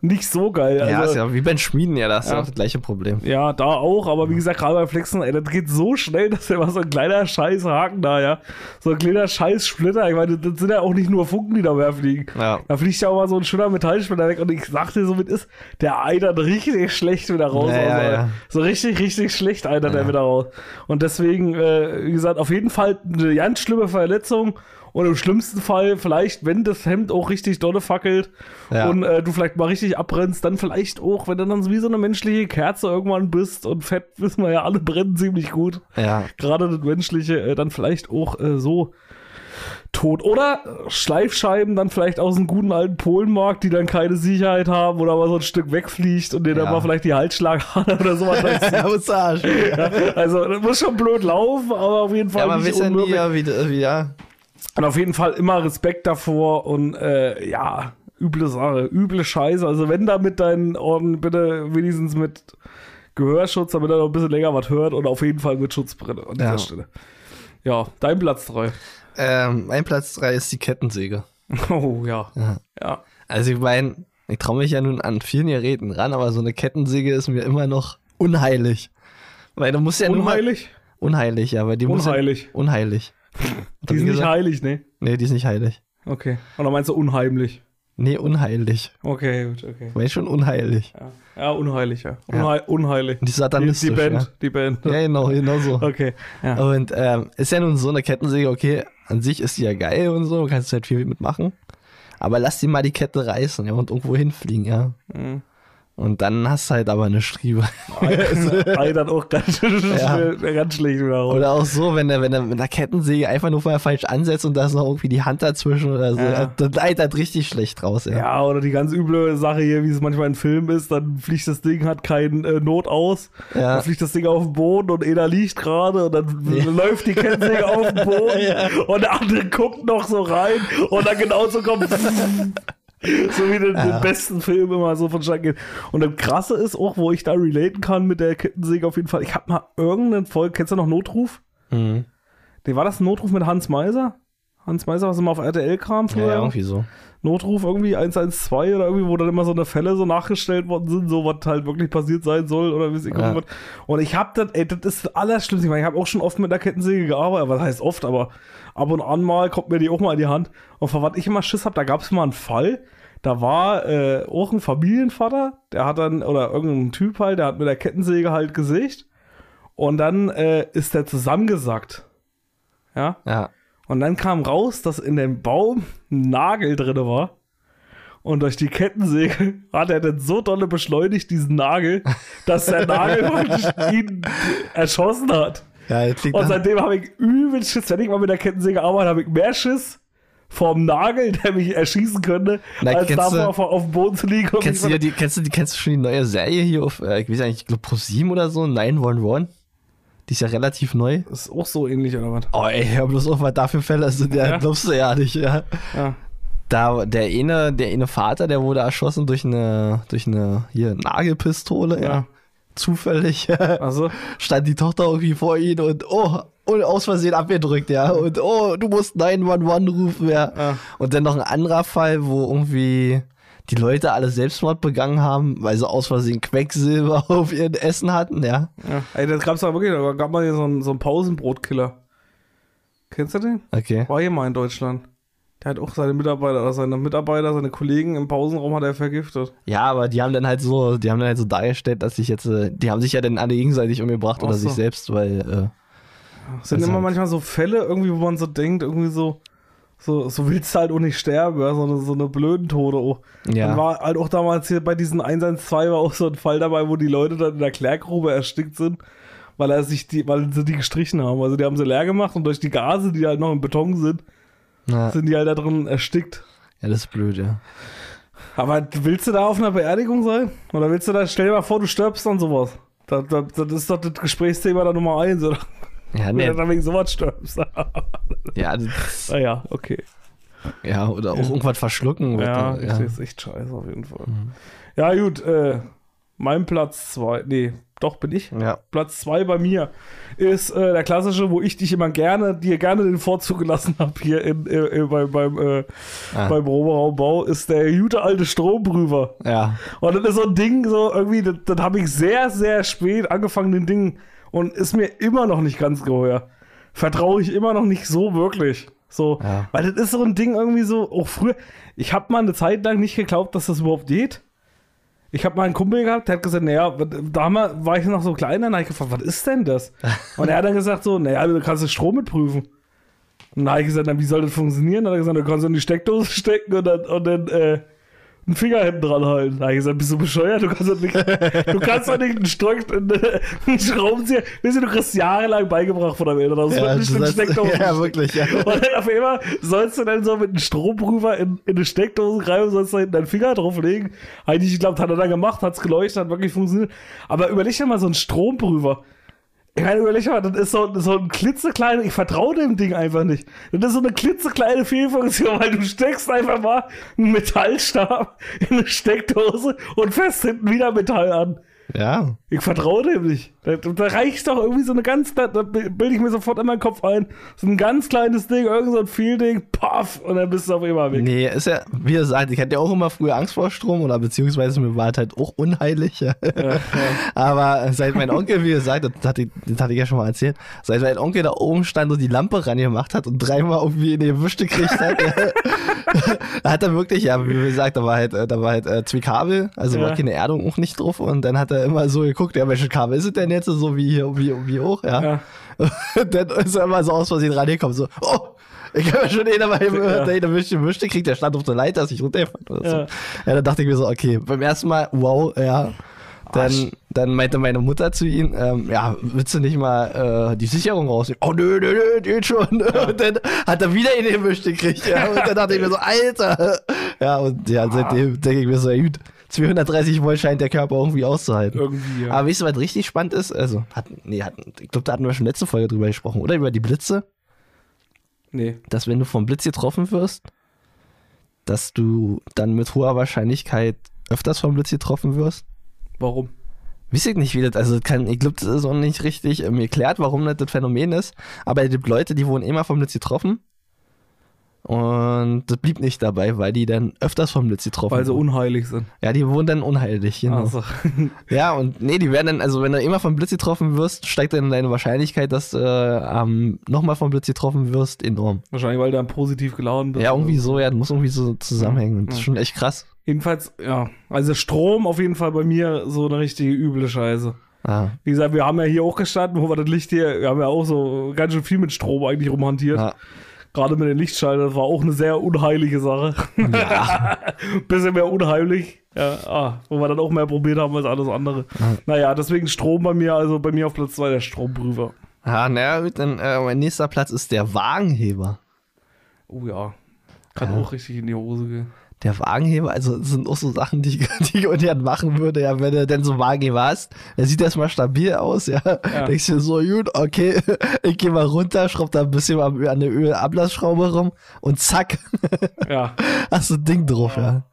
nicht so geil. ja, Also, ist ja wie beim Schmieden, ja, da hast du Ja. auch das gleiche Problem. ja, da auch, aber wie gesagt, gerade beim Flexen, ey, das geht so schnell, dass ja was so ein kleiner scheiß Haken da, ja. So ein kleiner scheiß Splitter. Ich meine, das sind ja auch nicht nur Funken, die da mehr fliegen. Ja. Da fliegt ja auch mal so ein schöner Metallsplitter weg und ich sagte so, mit ist, der eitert richtig schlecht wieder raus. Ja, ja, ey. ja. So richtig, richtig schlecht eitert er Ja. wieder raus. Und deswegen, äh, wie gesagt, auf jeden Fall eine ganz schlimme Verletzung Und im schlimmsten Fall, vielleicht, wenn das Hemd auch richtig dolle fackelt Ja. und äh, du vielleicht mal richtig abbrennst, dann vielleicht auch, wenn du dann so wie so eine menschliche Kerze irgendwann bist und Fett, wissen wir ja, alle brennen ziemlich gut. Ja. Gerade das menschliche, äh, dann vielleicht auch äh, so tot. Oder Schleifscheiben dann vielleicht aus einem guten alten Polenmarkt, die dann keine Sicherheit haben oder mal so ein Stück wegfliegt und dir dann Ja. mal vielleicht die Halsschlagader oder sowas. Ja, also, das muss schon blöd laufen, aber auf jeden Fall ja man weiß ja nie, wie, wie, ja. Und auf jeden Fall immer Respekt davor und äh, ja, üble Sache, üble Scheiße. Also wenn da mit deinen Ohren bitte wenigstens mit Gehörschutz, damit er noch ein bisschen länger was hört und auf jeden Fall mit Schutzbrille an dieser Ja. Stelle. Ja, dein Platz 3. Ähm, mein Platz 3 ist die Kettensäge. Oh ja. Ja. Ja. Also ich meine, ich traue mich ja nun an vielen Geräten ran, aber so eine Kettensäge ist mir immer noch unheilig. Weil du musst ja nur mal, Unheilig? unheilig, ja, weil die Unheilig. muss ja, unheilig. Die ist wie nicht gesagt? heilig, ne? Nee, die ist nicht heilig. Okay. Oder meinst du unheimlich? Nee, unheilig. Okay, gut, okay. Weil schon unheilig. Ja, ja unheilig, ja. Ja. Unhei unheilig. Die Die, satanistisch. die Band, Ja, die Band. ja genau, genau so. Okay. Ja. Und ähm, ist ja nun so eine Kettensäge, okay, an sich ist die ja geil und so, kannst du halt viel mitmachen. Aber lass die mal die Kette reißen, ja, und irgendwo hinfliegen, ja. Mhm. Und dann hast du halt aber eine Striebe. Ei dann auch ganz, Ja. ganz schlecht wieder raus. Oder auch so, wenn er, wenn er mit einer Kettensäge einfach nur vorher falsch ansetzt und da ist noch irgendwie die Hand dazwischen oder so, Ja. dann eitert richtig schlecht raus, ja. Ja, oder die ganz üble Sache hier, wie es manchmal in Filmen ist, dann fliegt das Ding, hat keinen äh, Not aus, Ja. dann fliegt das Ding auf den Boden und einer liegt gerade und dann Ja. läuft die Kettensäge auf den Boden und der andere guckt noch so rein und dann genauso kommt so wie in den besten Filmen immer so vonstatten geht. Und das Krasse ist auch, wo ich da relaten kann mit der Kettensäge auf jeden Fall, ich habe mal irgendeinen Folge, kennst du noch Notruf? Mhm. War das ein Notruf mit Hans Meiser? Hans Meiser, was immer auf RTL kam Ja, früher? ja, irgendwie so. Notruf irgendwie 112 oder irgendwie, wo dann immer so eine Fälle so nachgestellt worden sind, so was halt wirklich passiert sein soll oder wie es Ja. ja. Und ich hab das, ey, das ist das Allerschlimmste. Ich meine, ich habe auch schon oft mit der Kettensäge gearbeitet, was heißt oft, aber ab und an mal kommt mir die auch mal in die Hand. Und vor was ich immer Schiss hab, da gab es mal einen Fall, da war äh, auch ein Familienvater, der hat dann, oder irgendein Typ halt, der hat mit der Kettensäge halt gesägt und dann äh, ist der zusammengesackt. Ja, Ja. Und dann kam raus, dass in dem Baum ein Nagel drin war. Und durch die Kettensäge hat er dann so dolle beschleunigt, diesen Nagel, dass der Nagel ihn erschossen hat. Ja, Und seitdem habe ich übel Schiss. Wenn ich mal mit der Kettensäge arbeite, habe ich mehr Schiss vom Nagel, der mich erschießen könnte, Na, als du- davor auf dem Boden zu liegen. Kennst du, ja die, kennst, du kennst du schon die neue Serie hier auf, äh, ich weiß nicht, ich glaube Pro 7 oder so, 911? Die ist ja relativ neu. Ist auch so ähnlich, oder was? Oh ey, hör bloß auf, was da für Fälle sind, ja, Ja. glaubst du ja nicht, ja. Ja. Da, der eine, der eine Vater, der wurde erschossen durch eine, durch eine, hier, Nagelpistole, ja. Ja. Zufällig, Also, stand die Tochter irgendwie vor ihm und, oh, und aus Versehen abgedrückt, ja. Und, oh, du musst 911 rufen, ja. Ja. Und dann noch ein anderer Fall, wo irgendwie die Leute alle Selbstmord begangen haben, weil sie aus Versehen Quecksilber auf ihren Essen hatten, ja. ja. Ey, das gab's da wirklich, da gab mal hier so einen, so einen Pausenbrotkiller. Kennst du den? Okay. War hier mal in Deutschland. Der hat auch seine Mitarbeiter, oder seine Mitarbeiter, seine Kollegen im Pausenraum hat er vergiftet. Ja, aber die haben dann halt so, die haben dann halt so dargestellt, dass sich jetzt, äh, die haben sich ja dann alle gegenseitig umgebracht Ach oder so. sich selbst, weil, Es sind Also- immer manchmal so Fälle, irgendwie, wo man so denkt, irgendwie so, so, so willst du halt auch nicht sterben, ja, so eine, so eine blöden Tode auch. äh, ja. Dann war halt auch damals hier bei diesen 112 war auch so ein Fall dabei, wo die Leute dann in der Klärgrube erstickt sind, weil er sich die, weil sie die gestrichen haben. Also die haben sie leer gemacht und durch die Gase, die halt noch im Beton sind, ja. sind die halt da drin erstickt. ja, das ist blöd, ja. Aber willst du da auf einer Beerdigung sein? Oder willst du da, stell dir mal vor, du stirbst dann sowas. Das, das, das ist doch das Gesprächsthema da Nummer eins, oder? Ja, Wenn nee, du dann wegen sowas stirbst. ja, das, naja, okay. ja, oder auch irgendwas verschlucken. Ja, dann, das ist echt scheiße auf jeden Fall. Ja, gut, äh, mein Platz zwei, nee, doch bin ich. ja. Platz zwei bei mir ist äh, der klassische, wo ich dich immer gerne, dir gerne den Vorzug gelassen habe hier in, äh, äh, beim, beim, äh, Ah. beim Roberaumbau, ist der gute alte Stromprüfer. Ja, Und das ist so ein Ding, so irgendwie, das, das habe ich sehr, sehr spät angefangen, den Ding, und ist mir immer noch nicht ganz geheuer. Vertraue ich immer noch nicht so wirklich. So, Ja. weil das ist so ein Ding irgendwie so, auch früher, ich habe mal eine Zeit lang nicht geglaubt, dass das überhaupt geht. Ich habe mal einen Kumpel gehabt, der hat gesagt, naja, damals war ich noch so klein, dann habe ich gefragt, was ist denn das? Und er hat dann gesagt so, naja, du kannst den Strom mitprüfen. Und dann habe ich gesagt, na, wie soll das funktionieren? Dann hat er gesagt, du kannst in die Steckdose stecken und dann, und dann äh, einen Finger hinten dran halten. Da habe ich gesagt, bist du bescheuert? Du kannst doch nicht, du kannst doch nicht einen, Stock, einen, einen Schraubenzieher, weißt du, du kriegst jahrelang beigebracht von deinem Eltern. Das Ja, wird nicht in das- Steckdose ja, wirklich, ja. Und dann auf einmal sollst du dann so mit einem Stromprüfer in, in eine Steckdose greifen, sollst da hinten deinen Finger drauflegen. Habe ich geglaubt, hat er dann gemacht, hat's geleuchtet, hat wirklich funktioniert. Aber überleg dir mal so einen Stromprüfer. Ich meine, überleg mal, das ist so, so ein klitzekleiner, ich vertraue dem Ding einfach nicht. Das ist so eine klitzekleine Fehlfunktion, weil du steckst einfach mal einen Metallstab in eine Steckdose und fährst hinten wieder Metall an. Ja. Ich vertraue dem nicht. Da, da reicht doch irgendwie so eine ganz, da, da bilde ich mir sofort in meinen Kopf ein, so ein ganz kleines Ding, irgend so ein Fehlding, paff, und dann bist du auf immer weg. Nee, ist ja, wie gesagt, ich hatte ja auch immer früher Angst vor Strom oder beziehungsweise mir war es halt auch unheilig. Ja. Aber seit mein Onkel, wie gesagt, das hatte, ich, das hatte ich ja schon mal erzählt, seit mein Onkel da oben stand und die Lampe rangemacht hat und dreimal irgendwie in die Wischte gekriegt hat, hat er wirklich, ja, wie gesagt, da war halt, äh, da war halt äh, zwei Kabel, also Ja. war keine Erdung auch nicht drauf und dann hat er immer so geguckt, ja, welche Kabel ist es denn jetzt, so wie hier, wie, wie hoch, ja. Ja. Und dann ist er immer so aus Versehen rangekommen, so, oh, ich habe schon den aber Ja. ja. der Wischte, Wischte kriegt, der stand auf der Leiter, dass ich runterfallen oder so. Ja. Ja. dann dachte ich mir so, okay, beim ersten Mal, wow, ja. Dann, dann meinte meine Mutter zu ihm, ähm, ja, willst du nicht mal äh, die Sicherung rausnehmen? Oh, nö, nö, nö, geht schon. Und dann hat er wieder in den Wisch gekriegt. Ja. Und dann dachte ich mir so, Alter. Ja, und ja, seitdem denke ich mir so, ja, gut, 230 Volt scheint der Körper irgendwie auszuhalten. Irgendwie, ja. Aber weißt du, was richtig spannend ist? Also, hat, nee, hat, ich glaube, da hatten wir schon letzte Folge drüber gesprochen, oder? Über die Blitze, nee. dass wenn du vom Blitz getroffen wirst, dass du dann mit hoher Wahrscheinlichkeit öfters vom Blitz getroffen wirst. Warum? Weiß ich nicht, wie das, also kann, ich glaube, das ist auch nicht richtig ähm, erklärt, warum das das Phänomen ist. Aber es gibt Leute, die wurden immer vom Blitz getroffen. Und das blieb nicht dabei, weil die dann öfters vom Blitz getroffen Weil sie wurden. unheilig sind. Ja, die wurden dann unheilig, genau. Also, Ja, und nee, die werden dann, also wenn du immer vom Blitz getroffen wirst, steigt dann deine Wahrscheinlichkeit, dass du äh, ähm, nochmal vom Blitz getroffen wirst, enorm. wahrscheinlich, weil du dann positiv geladen bist. Ja, irgendwie so, ja, das muss irgendwie so zusammenhängen. Das ist schon echt krass. Jedenfalls, ja. Also Strom auf jeden Fall bei mir so eine richtige üble Scheiße. Ah, Wie gesagt, wir haben ja hier auch gestanden, wo wir das Licht hier, wir haben ja auch so ganz schön viel mit Strom eigentlich rumhantiert. ja. Gerade mit den Lichtschaltern, das war auch eine sehr unheilige Sache. Bisschen mehr unheimlich. Ja, ah, wo wir dann auch mehr probiert haben als alles andere. Naja, deswegen Strom bei mir, also bei mir auf Platz 2 der Stromprüfer. Ah, naja, gut, dann äh, mein nächster Platz ist der Wagenheber. Oh ja. Kann auch richtig in die Hose gehen. Der Wagenheber, also das sind auch so Sachen, die, die ich ungern machen würde, ja, wenn du denn so einen Wagenheber hast. Der sieht erstmal stabil aus, ja. Denkst du so, gut, okay, ich gehe mal runter, schraub da ein bisschen an der Ölablassschraube rum und zack, Ja. hast du ein Ding drauf, ja. Ja,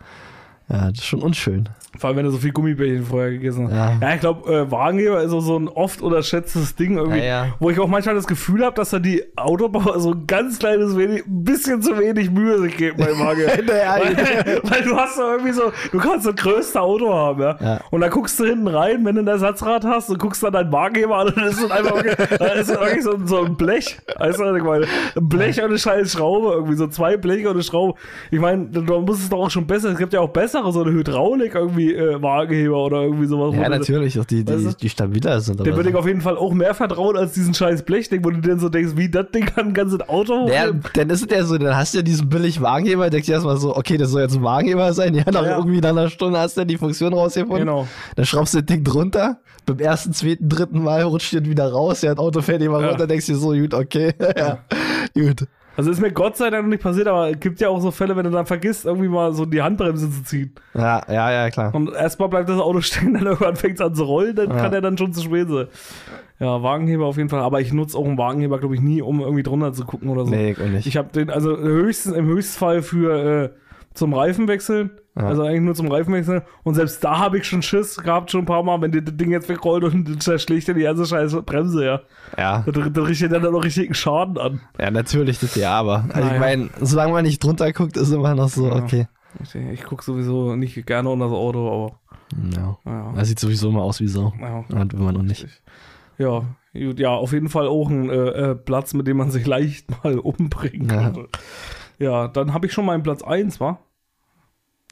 das ist schon unschön. Vor allem, wenn du so viel Gummibärchen vorher gegessen hast. Ja. Ja, ich glaube, äh, Wagenheber ist auch so ein oft unterschätztes Ding irgendwie, Ja, ja. wo ich auch manchmal das Gefühl habe, dass da die Autobauer so ein ganz kleines wenig, ein bisschen zu wenig Mühe sich geben beim Wagenheber. Weil, weil du hast doch irgendwie so, du kannst das größte Auto haben, ja? Ja. Und dann guckst du hinten rein, wenn du ein Ersatzrad hast und guckst dann deinen Wagenheber an und dann ist es einfach dann ist es wirklich so, so ein Blech. Weißt du, was ich meine? Ein Blech und eine scheiß Schraube, irgendwie so zwei Bleche und eine Schraube. Ich meine, da muss es doch auch schon besser, es gibt ja auch bessere, so eine Hydraulik irgendwie, äh, Wagenheber oder irgendwie sowas. Ja, natürlich, auch die, die, Weißt du? die stabiler sind. Dem würde ich auf jeden Fall auch mehr vertrauen als diesen scheiß Blechding, wo du dir so denkst, wie das Ding kann ein ganzes Auto Ja, hochheben. dann ist es ja so, dann hast du ja diesen billig Wagenheber, denkst du erstmal so, okay, das soll jetzt ein Wagenheber sein. Ja, nach Ja. irgendwie nach einer Stunde hast du dann die Funktion rausgefunden. Genau. Dann schraubst du das Ding drunter. Beim ersten, zweiten, dritten Mal rutscht das wieder raus. Ja, das Auto fährt immer Ja. runter, denkst du dir so, gut, okay. ja, gut. Also ist mir Gott sei Dank noch nicht passiert, aber es gibt ja auch so Fälle, wenn du dann vergisst, irgendwie mal so die Handbremse zu ziehen. Ja, ja, ja, klar. Und erstmal bleibt das Auto stehen, dann irgendwann fängt es an zu rollen, dann Ja. kann er dann schon zu spät sein. Ja, Wagenheber auf jeden Fall. Aber ich nutze auch einen Wagenheber, glaube ich, nie, um irgendwie drunter zu gucken oder so. Nee, ich nicht. Ich habe den, also höchstens, im Höchstfall für äh, zum Reifenwechseln. Ja. Also eigentlich nur zum Reifenwechseln. Und selbst da habe ich schon Schiss gehabt, schon ein paar Mal, wenn dir das Ding jetzt wegrollt und zerschlägt dir die ganze scheiß Bremse, ja. ja, Das, das richtet dann noch richtigen Schaden an. ja, natürlich, das ja, aber. Also Naja. ich meine, solange man nicht drunter guckt, ist immer noch so, Ja. okay. Ich, ich gucke sowieso nicht gerne unter das Auto, aber Ja. ja. Das sieht sowieso immer aus wie so. ja. Und will man noch nicht. Ja, gut, ja, auf jeden Fall auch ein äh, äh, Platz, mit dem man sich leicht mal umbringen Ja. kann. Ja, dann habe ich schon meinen Platz 1, wa?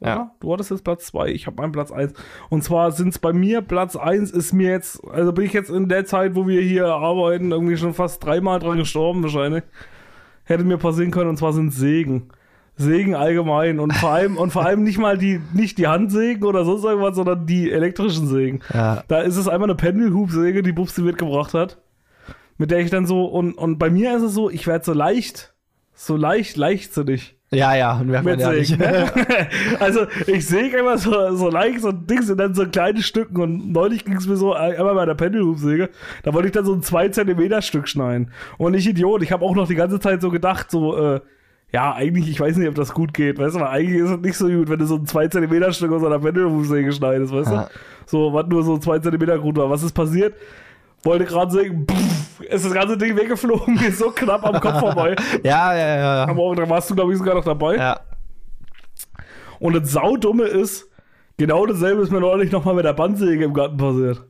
Ja. Oder? Du hattest jetzt Platz 2, ich habe meinen Platz 1. Und zwar sind es bei mir, Platz 1 ist mir jetzt, also bin ich jetzt in der Zeit, wo wir hier arbeiten, irgendwie schon fast dreimal dran gestorben wahrscheinlich. hätte mir passieren können, und zwar sind Sägen. Sägen allgemein und vor allem und vor allem nicht mal die nicht die Handsägen oder sonst irgendwas, sondern die elektrischen Sägen. Ja. Da ist es einmal eine Pendelhubsäge, die Bubsi mitgebracht hat, mit der ich dann so und und bei mir ist es so, ich werde so leicht, so leicht leichtsinnig Ja, ja, merkt man ja nicht. Sägen. Ne? also ich säge immer so, so leicht so Dings und dann so kleine Stücken und neulich ging es mir so einmal bei der Pendelhubsäge, da wollte ich dann so ein 2 Zentimeter Stück schneiden und ich Idiot, ich habe auch noch die ganze Zeit so gedacht, so äh, ja, eigentlich, ich weiß nicht, ob das gut geht, weißt du, aber eigentlich ist es nicht so gut, wenn du so ein 2 Zentimeter Stück aus einer Pendelhubsäge schneidest, weißt Ja. du? So, was nur so 2 Zentimeter gut war. Was ist passiert? Wollte gerade sagen, pff, ist das ganze Ding weggeflogen, mir ist so knapp am Kopf vorbei. Ja, ja, ja. Am Morgen, da warst du, glaube ich, sogar noch dabei. Ja, Und das Saudumme ist, genau dasselbe ist mir neulich nochmal mit der Bandsäge im Garten passiert.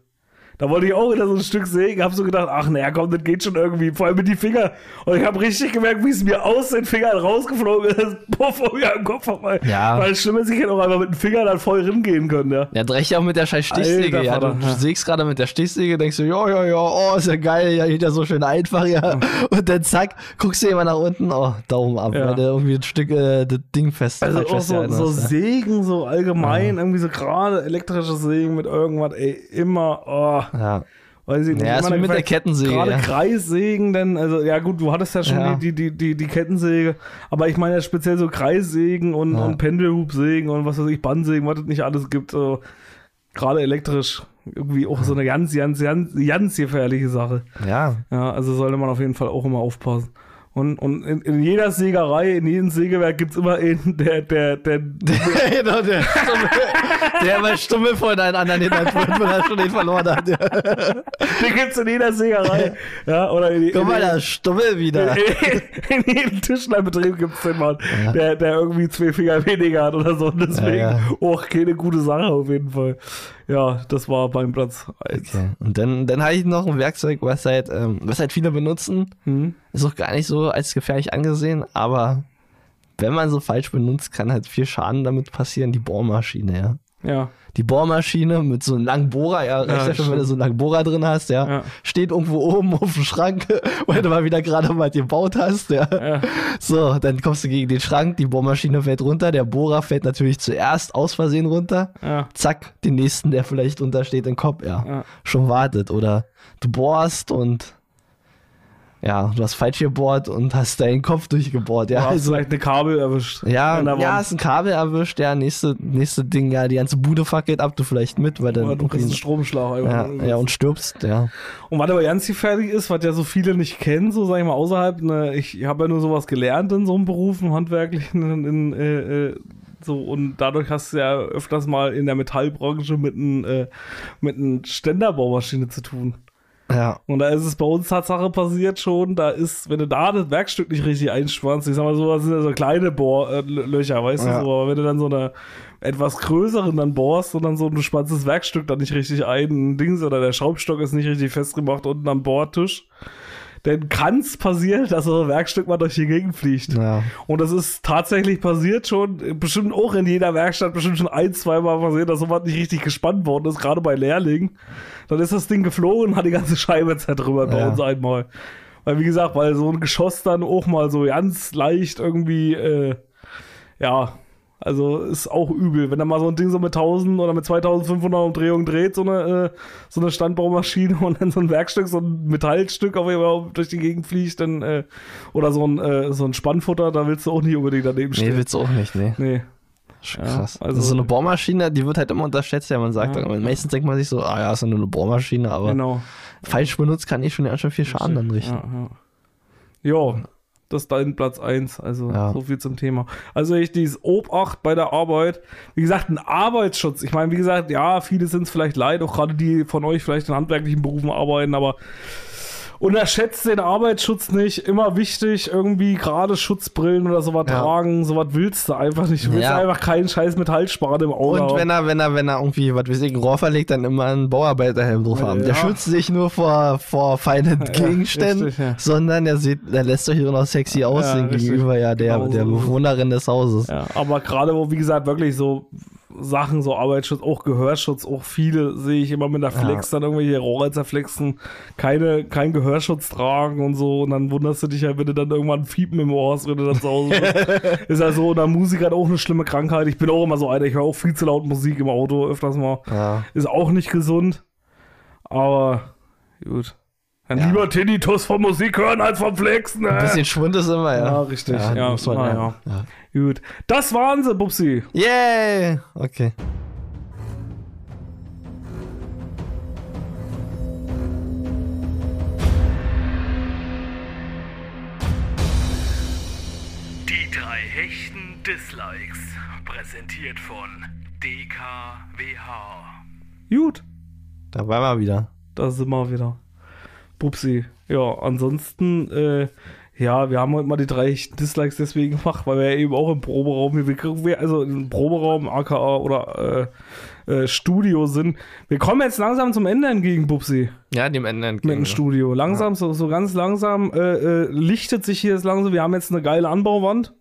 Da wollte ich auch wieder so ein Stück sägen, hab so gedacht, ach naja, komm, das geht schon irgendwie, vor allem mit die Finger. Und ich habe richtig gemerkt, wie es mir aus den Fingern rausgeflogen ist, puff, vor mir am Kopf vorbei. Ja. Weil das Schlimme ist, ich hätte auch einfach mit den Fingern dann voll ringehen können, ja. Ja, ja auch mit der scheiß Stichsäge. Alter Ja, du, du ja. sägst gerade mit der Stichsäge, denkst du, ja, ja, ja, oh, ist ja geil, ja, geht ja so schön einfach, ja. Und dann zack, guckst du immer nach unten, oh, Daumen ab, Ja. weil du irgendwie ein Stück, äh, das Ding fest Also auch so, festgehalten so ja. Sägen, so allgemein, irgendwie so gerade elektrische Sägen mit irgendwas, ey, immer, oh. Ja. Weiß ich nicht. Ja, ist wie mit der Kettensäge, Gerade ja. Kreissägen, denn, also, ja gut, du hattest ja schon Ja. Die, die, die, die Kettensäge, aber ich meine ja speziell so Kreissägen und, Ja. und Pendelhubsägen und was weiß ich, Bandsägen, was es nicht alles gibt, so, gerade elektrisch, irgendwie auch so eine ganz, ganz, ganz, ganz gefährliche Sache. Ja. Ja, also sollte man auf jeden Fall auch immer aufpassen. Und, und in, in jeder Sägerei, in jedem Sägewerk gibt's immer einen, der, der, der, genau, der Stummel, der bei Stummel vor deinen anderen hindert wird, weil er schon den verloren hat. Ja. den gibt's in jeder Sägerei. Ja, oder in, Guck in, mal, da Stummel wieder. in jedem Tischlerbetrieb gibt es den Mann, der, der irgendwie zwei Finger weniger hat oder so. Und deswegen Ja, ja. auch keine gute Sache auf jeden Fall. Ja, das war beim Platz 1. Okay. Und dann, dann habe ich noch ein Werkzeug, was halt, ähm, was halt viele benutzen. Hm? Ist auch gar nicht so als gefährlich angesehen, aber wenn man so falsch benutzt, kann halt viel Schaden damit passieren. Die Bohrmaschine, ja. Ja. Die Bohrmaschine mit so einem langen Bohrer, ja, reicht ja, schon, stimmt. wenn du so einen langen Bohrer drin hast, ja. Ja. Steht irgendwo oben auf dem Schrank, weil du mal wieder gerade mal gebaut hast, ja. Ja. So, dann kommst du gegen den Schrank, die Bohrmaschine fällt runter, der Bohrer fällt natürlich zuerst aus Versehen runter. Ja. Zack, den nächsten, der vielleicht drunter steht, im Kopf, ja. Ja. Schon wartet. Oder du bohrst und ja, du hast falsch gebohrt und hast deinen Kopf durchgebohrt, ja. Du hast Also, vielleicht eine Kabel erwischt. ja, ja, ist ein Kabel erwischt, ja, nächste, nächste Ding, ja, die ganze Bude fackelt ab, du vielleicht mit, weil dann Oder du kriegst einen Stromschlag. ja, ja, und stirbst, ja. Und was aber ganz gefährlich ist, was ja so viele nicht kennen, so sag ich mal, außerhalb, ne, ich habe ja nur sowas gelernt in so einem Beruf, im handwerklichen, in, in, äh, äh, so, und dadurch hast du ja öfters mal in der Metallbranche mit einem äh, mit einer Ständerbaumaschine zu tun. Ja, Und da ist es bei uns Tatsache passiert schon, da ist, wenn du da das Werkstück nicht richtig einspannst, ich sag mal so, das sind ja so kleine Bohrlöcher, weißt Ja. du, so, aber wenn du dann so eine etwas größeren dann bohrst und dann so, du spannst das Werkstück dann nicht richtig ein, ein Dings oder der Schraubstock ist nicht richtig festgemacht unten am Bohrtisch, dann kann es passieren, dass so ein Werkstück mal durch die Gegend fliegt. ja. Und das ist tatsächlich passiert schon, bestimmt auch in jeder Werkstatt, bestimmt schon ein, zwei Mal passiert, dass sowas nicht richtig gespannt worden ist, gerade bei Lehrlingen. Dann ist das Ding geflogen und hat die ganze Scheibe zertrümmert bei Ja. uns einmal. Weil, wie gesagt, weil so ein Geschoss dann auch mal so ganz leicht irgendwie, äh, ja, also ist auch übel. Wenn er mal so ein Ding so mit 1000 oder mit 2500 Umdrehungen dreht, so eine, äh, so eine Standbaumaschine und dann so ein Werkstück, so ein Metallstück auf jeden Fall durch die Gegend fliegt, dann, äh, oder so ein, äh, so ein Spannfutter, da willst du auch nicht unbedingt daneben Nee, stehen. willst du auch nicht, nee. Nee. Schon Ja, krass. also- Also so eine Bohrmaschine, die wird halt immer unterschätzt, ja, man sagt Ja. meistens denkt man sich so, ah ja, ist ja nur eine Bohrmaschine, aber Genau. falsch benutzt kann ich schon ganz schön viel Schaden anrichten. Ja, ja. ja, das ist dein Platz 1. Also Ja. so viel zum Thema. Also ich dieses Obacht bei der Arbeit. Wie gesagt, ein Arbeitsschutz. Ich meine, wie gesagt, ja, viele sind es vielleicht leid, auch gerade die von euch vielleicht in handwerklichen Berufen arbeiten, aber unterschätzt den Arbeitsschutz nicht. Immer wichtig, irgendwie gerade Schutzbrillen oder sowas Ja. tragen. Sowas willst du einfach nicht. Du willst Ja. einfach keinen scheiß Metallspan im Auge Und wenn er, wenn er, wenn er irgendwie, was weiß ich, ein Rohr verlegt, dann immer einen Bauarbeiterhelm drauf haben. Der Ja. schützt sich nur vor, vor feinen Gegenständen, richtig, sondern er sieht, er lässt euch nur noch sexy aussehen gegenüber ja der, Genau der. Bewohnerin des Hauses. Ja, aber gerade wo, wie gesagt, wirklich so Sachen, so Arbeitsschutz, auch Gehörschutz, auch viele sehe ich immer mit der Flex dann irgendwelche Rohrer zerflexen, keine, kein Gehörschutz tragen und so. Und dann wunderst du dich ja, wenn du dann irgendwann Fiepen im Ohr hast, wenn du dann zu Hause bist. ist ja so, und der Musiker hat auch eine schlimme Krankheit. Ich bin auch immer so einer, ich höre auch viel zu laut Musik im Auto öfters mal. Ja. Ist auch nicht gesund. Aber gut. Dann Ja. lieber Tinnitus von Musik hören als vom Flexen. Ein bisschen Schwund ist immer, ja. Ja, richtig. Ja, muss man na lernen. ja. Gut. Das waren sie, Bubsi. Yay! Okay. Die drei hechten Dislikes. Präsentiert von DKWH. Gut. Da waren wir wieder. Da sind wir wieder. Bubsi. Ja, ansonsten, äh, ja, wir haben heute mal die drei Dislikes deswegen gemacht, weil wir ja eben auch im Proberaum, wir- also im Proberaum, aka oder äh, äh, Studio sind. Wir kommen jetzt langsam zum Ende entgegen, Bubsi, Ja, dem Ende mit entgegen. dem Studio. Langsam, so, so ganz langsam äh, äh, lichtet sich hier das langsam. Wir haben jetzt eine geile Anbauwand.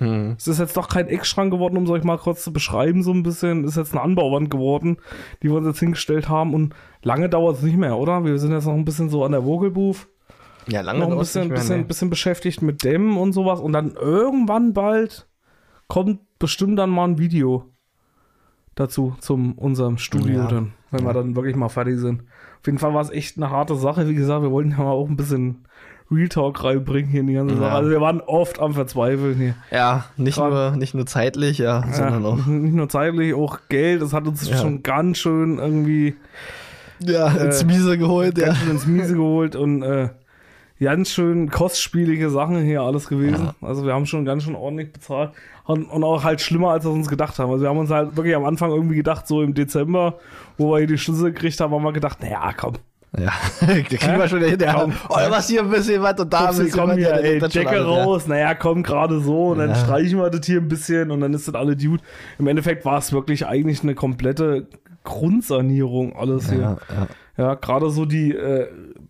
Hm. Es ist jetzt doch kein Eckschrank geworden, um es euch mal kurz zu beschreiben, so ein bisschen. Es ist jetzt eine Anbauwand geworden, die wir uns jetzt hingestellt haben. Und lange dauert es nicht mehr, oder? Wir sind jetzt noch ein bisschen so an der Vogelbooth. Ja, lange Noch ein dauert's bisschen, nicht mehr, bisschen, nee. bisschen beschäftigt mit Dämmen und sowas. Und dann irgendwann bald kommt bestimmt dann mal ein Video dazu, zum unserem Studio Ja. dann, wenn wir dann wirklich mal fertig sind. Auf jeden Fall war es echt eine harte Sache. Wie gesagt, wir wollten ja mal auch ein bisschen Real Talk reinbringen hier in die ganze Ja. Sache. Also wir waren oft am Verzweifeln hier. Ja, nicht Grad- nur, nicht nur zeitlich, ja, sondern ja, auch. Nicht nur zeitlich, auch Geld. Das hat uns Ja. schon ganz schön irgendwie Ja, ins Miese geholt, ja. ganz schön ins Miese geholt und äh, ganz schön kostspielige Sachen hier alles gewesen. Also wir haben schon ganz schön ordentlich bezahlt und, und auch halt schlimmer, als wir uns gedacht haben. Also wir haben uns halt wirklich am Anfang irgendwie gedacht, so im Dezember, wo wir hier die Schlüssel gekriegt haben, haben wir gedacht, naja, komm, Ja, da kriegen wir schon hin. Ja. Komm. Oh, was hier ein bisschen was und da ein bisschen komm was. hier, Ja, ey, das Decke alles, ja. raus, naja, komm gerade so und dann Ja. streichen wir das hier ein bisschen und dann ist das alle Dude. Im Endeffekt war es wirklich eigentlich eine komplette Grundsanierung alles hier. Ja, ja. Gerade so die, äh,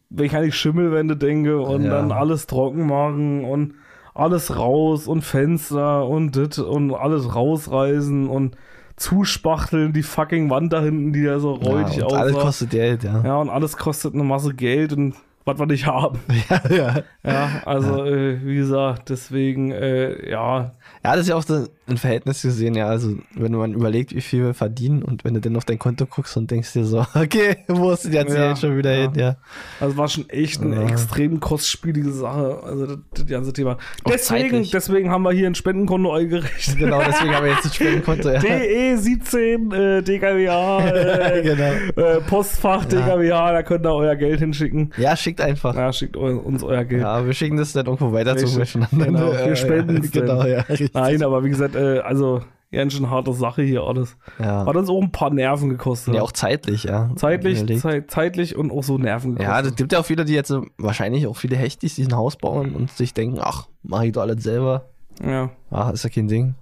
wenn ich an die Schimmelwände denke und dann alles trocken machen und alles raus und Fenster und dit und alles rausreißen und zuspachteln, die fucking Wand da hinten, die ja so räudig ja, und alles aussah. kostet Geld, ja. ja, und alles kostet eine Masse Geld und was wir nicht haben. Ja, ja. Ja, also Äh, wie gesagt, deswegen, äh, ja, Ja, das ist ja auch so ein Verhältnis gesehen, ja. Also, wenn man überlegt, wie viel wir verdienen und wenn du dann auf dein Konto guckst und denkst dir so, okay, wo ist denn jetzt Ja, Geld schon wieder ja. hin, ja. Also war schon echt eine Ja. extrem kostspielige Sache, also das, das ganze Thema. Auch Deswegen, zeitlich. deswegen haben wir hier ein Spendenkonto eingerichtet. Genau, deswegen haben wir jetzt ein Spendenkonto, ja. DE17, äh, DKWH, äh, genau. äh, Postfach DKWH, da könnt ihr euer Geld hinschicken. Ja, schickt einfach. Ja, schickt uns euer Geld. Ja, wir schicken das dann irgendwo weiter zu. Genau, wir äh, spenden Genau, ja. Richtig. Nein, aber wie gesagt, äh, also ganz schön harte Sache hier alles. Ja. Hat uns auch ein paar Nerven gekostet. ja, auch zeitlich, ja. zeitlich, zeit, zeitlich und auch so Nerven gekostet. Ja, das gibt ja auch viele, die jetzt so, wahrscheinlich auch viele Hechtis, die ein Haus bauen und sich denken, ach, mach ich doch alles selber. ja. Ach, ist ja kein Ding.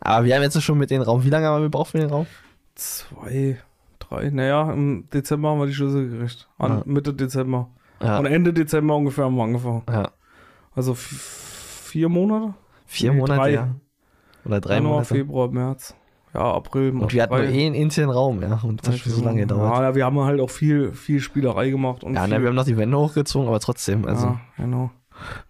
Aber wir haben jetzt schon mit dem Raum, wie lange haben wir gebraucht für den Raum? Zwei, drei, naja, im Dezember haben wir die Schlüssel gekriegt. An Ja. Mitte Dezember. Ja. Und Ende Dezember ungefähr haben wir angefangen. ja. Also vier Monate? Vier Nee, Monate, drei. ja. Oder drei Januar, Monate. Februar, März. Ja, April. Und wir hatten nur eh einen internen Raum, ja. Und das hat schon so lange gedauert. Ja, ja, wir haben halt auch viel, viel Spielerei gemacht. Und Ja, ne, wir haben noch die Wände hochgezogen, aber trotzdem, also, ja, genau.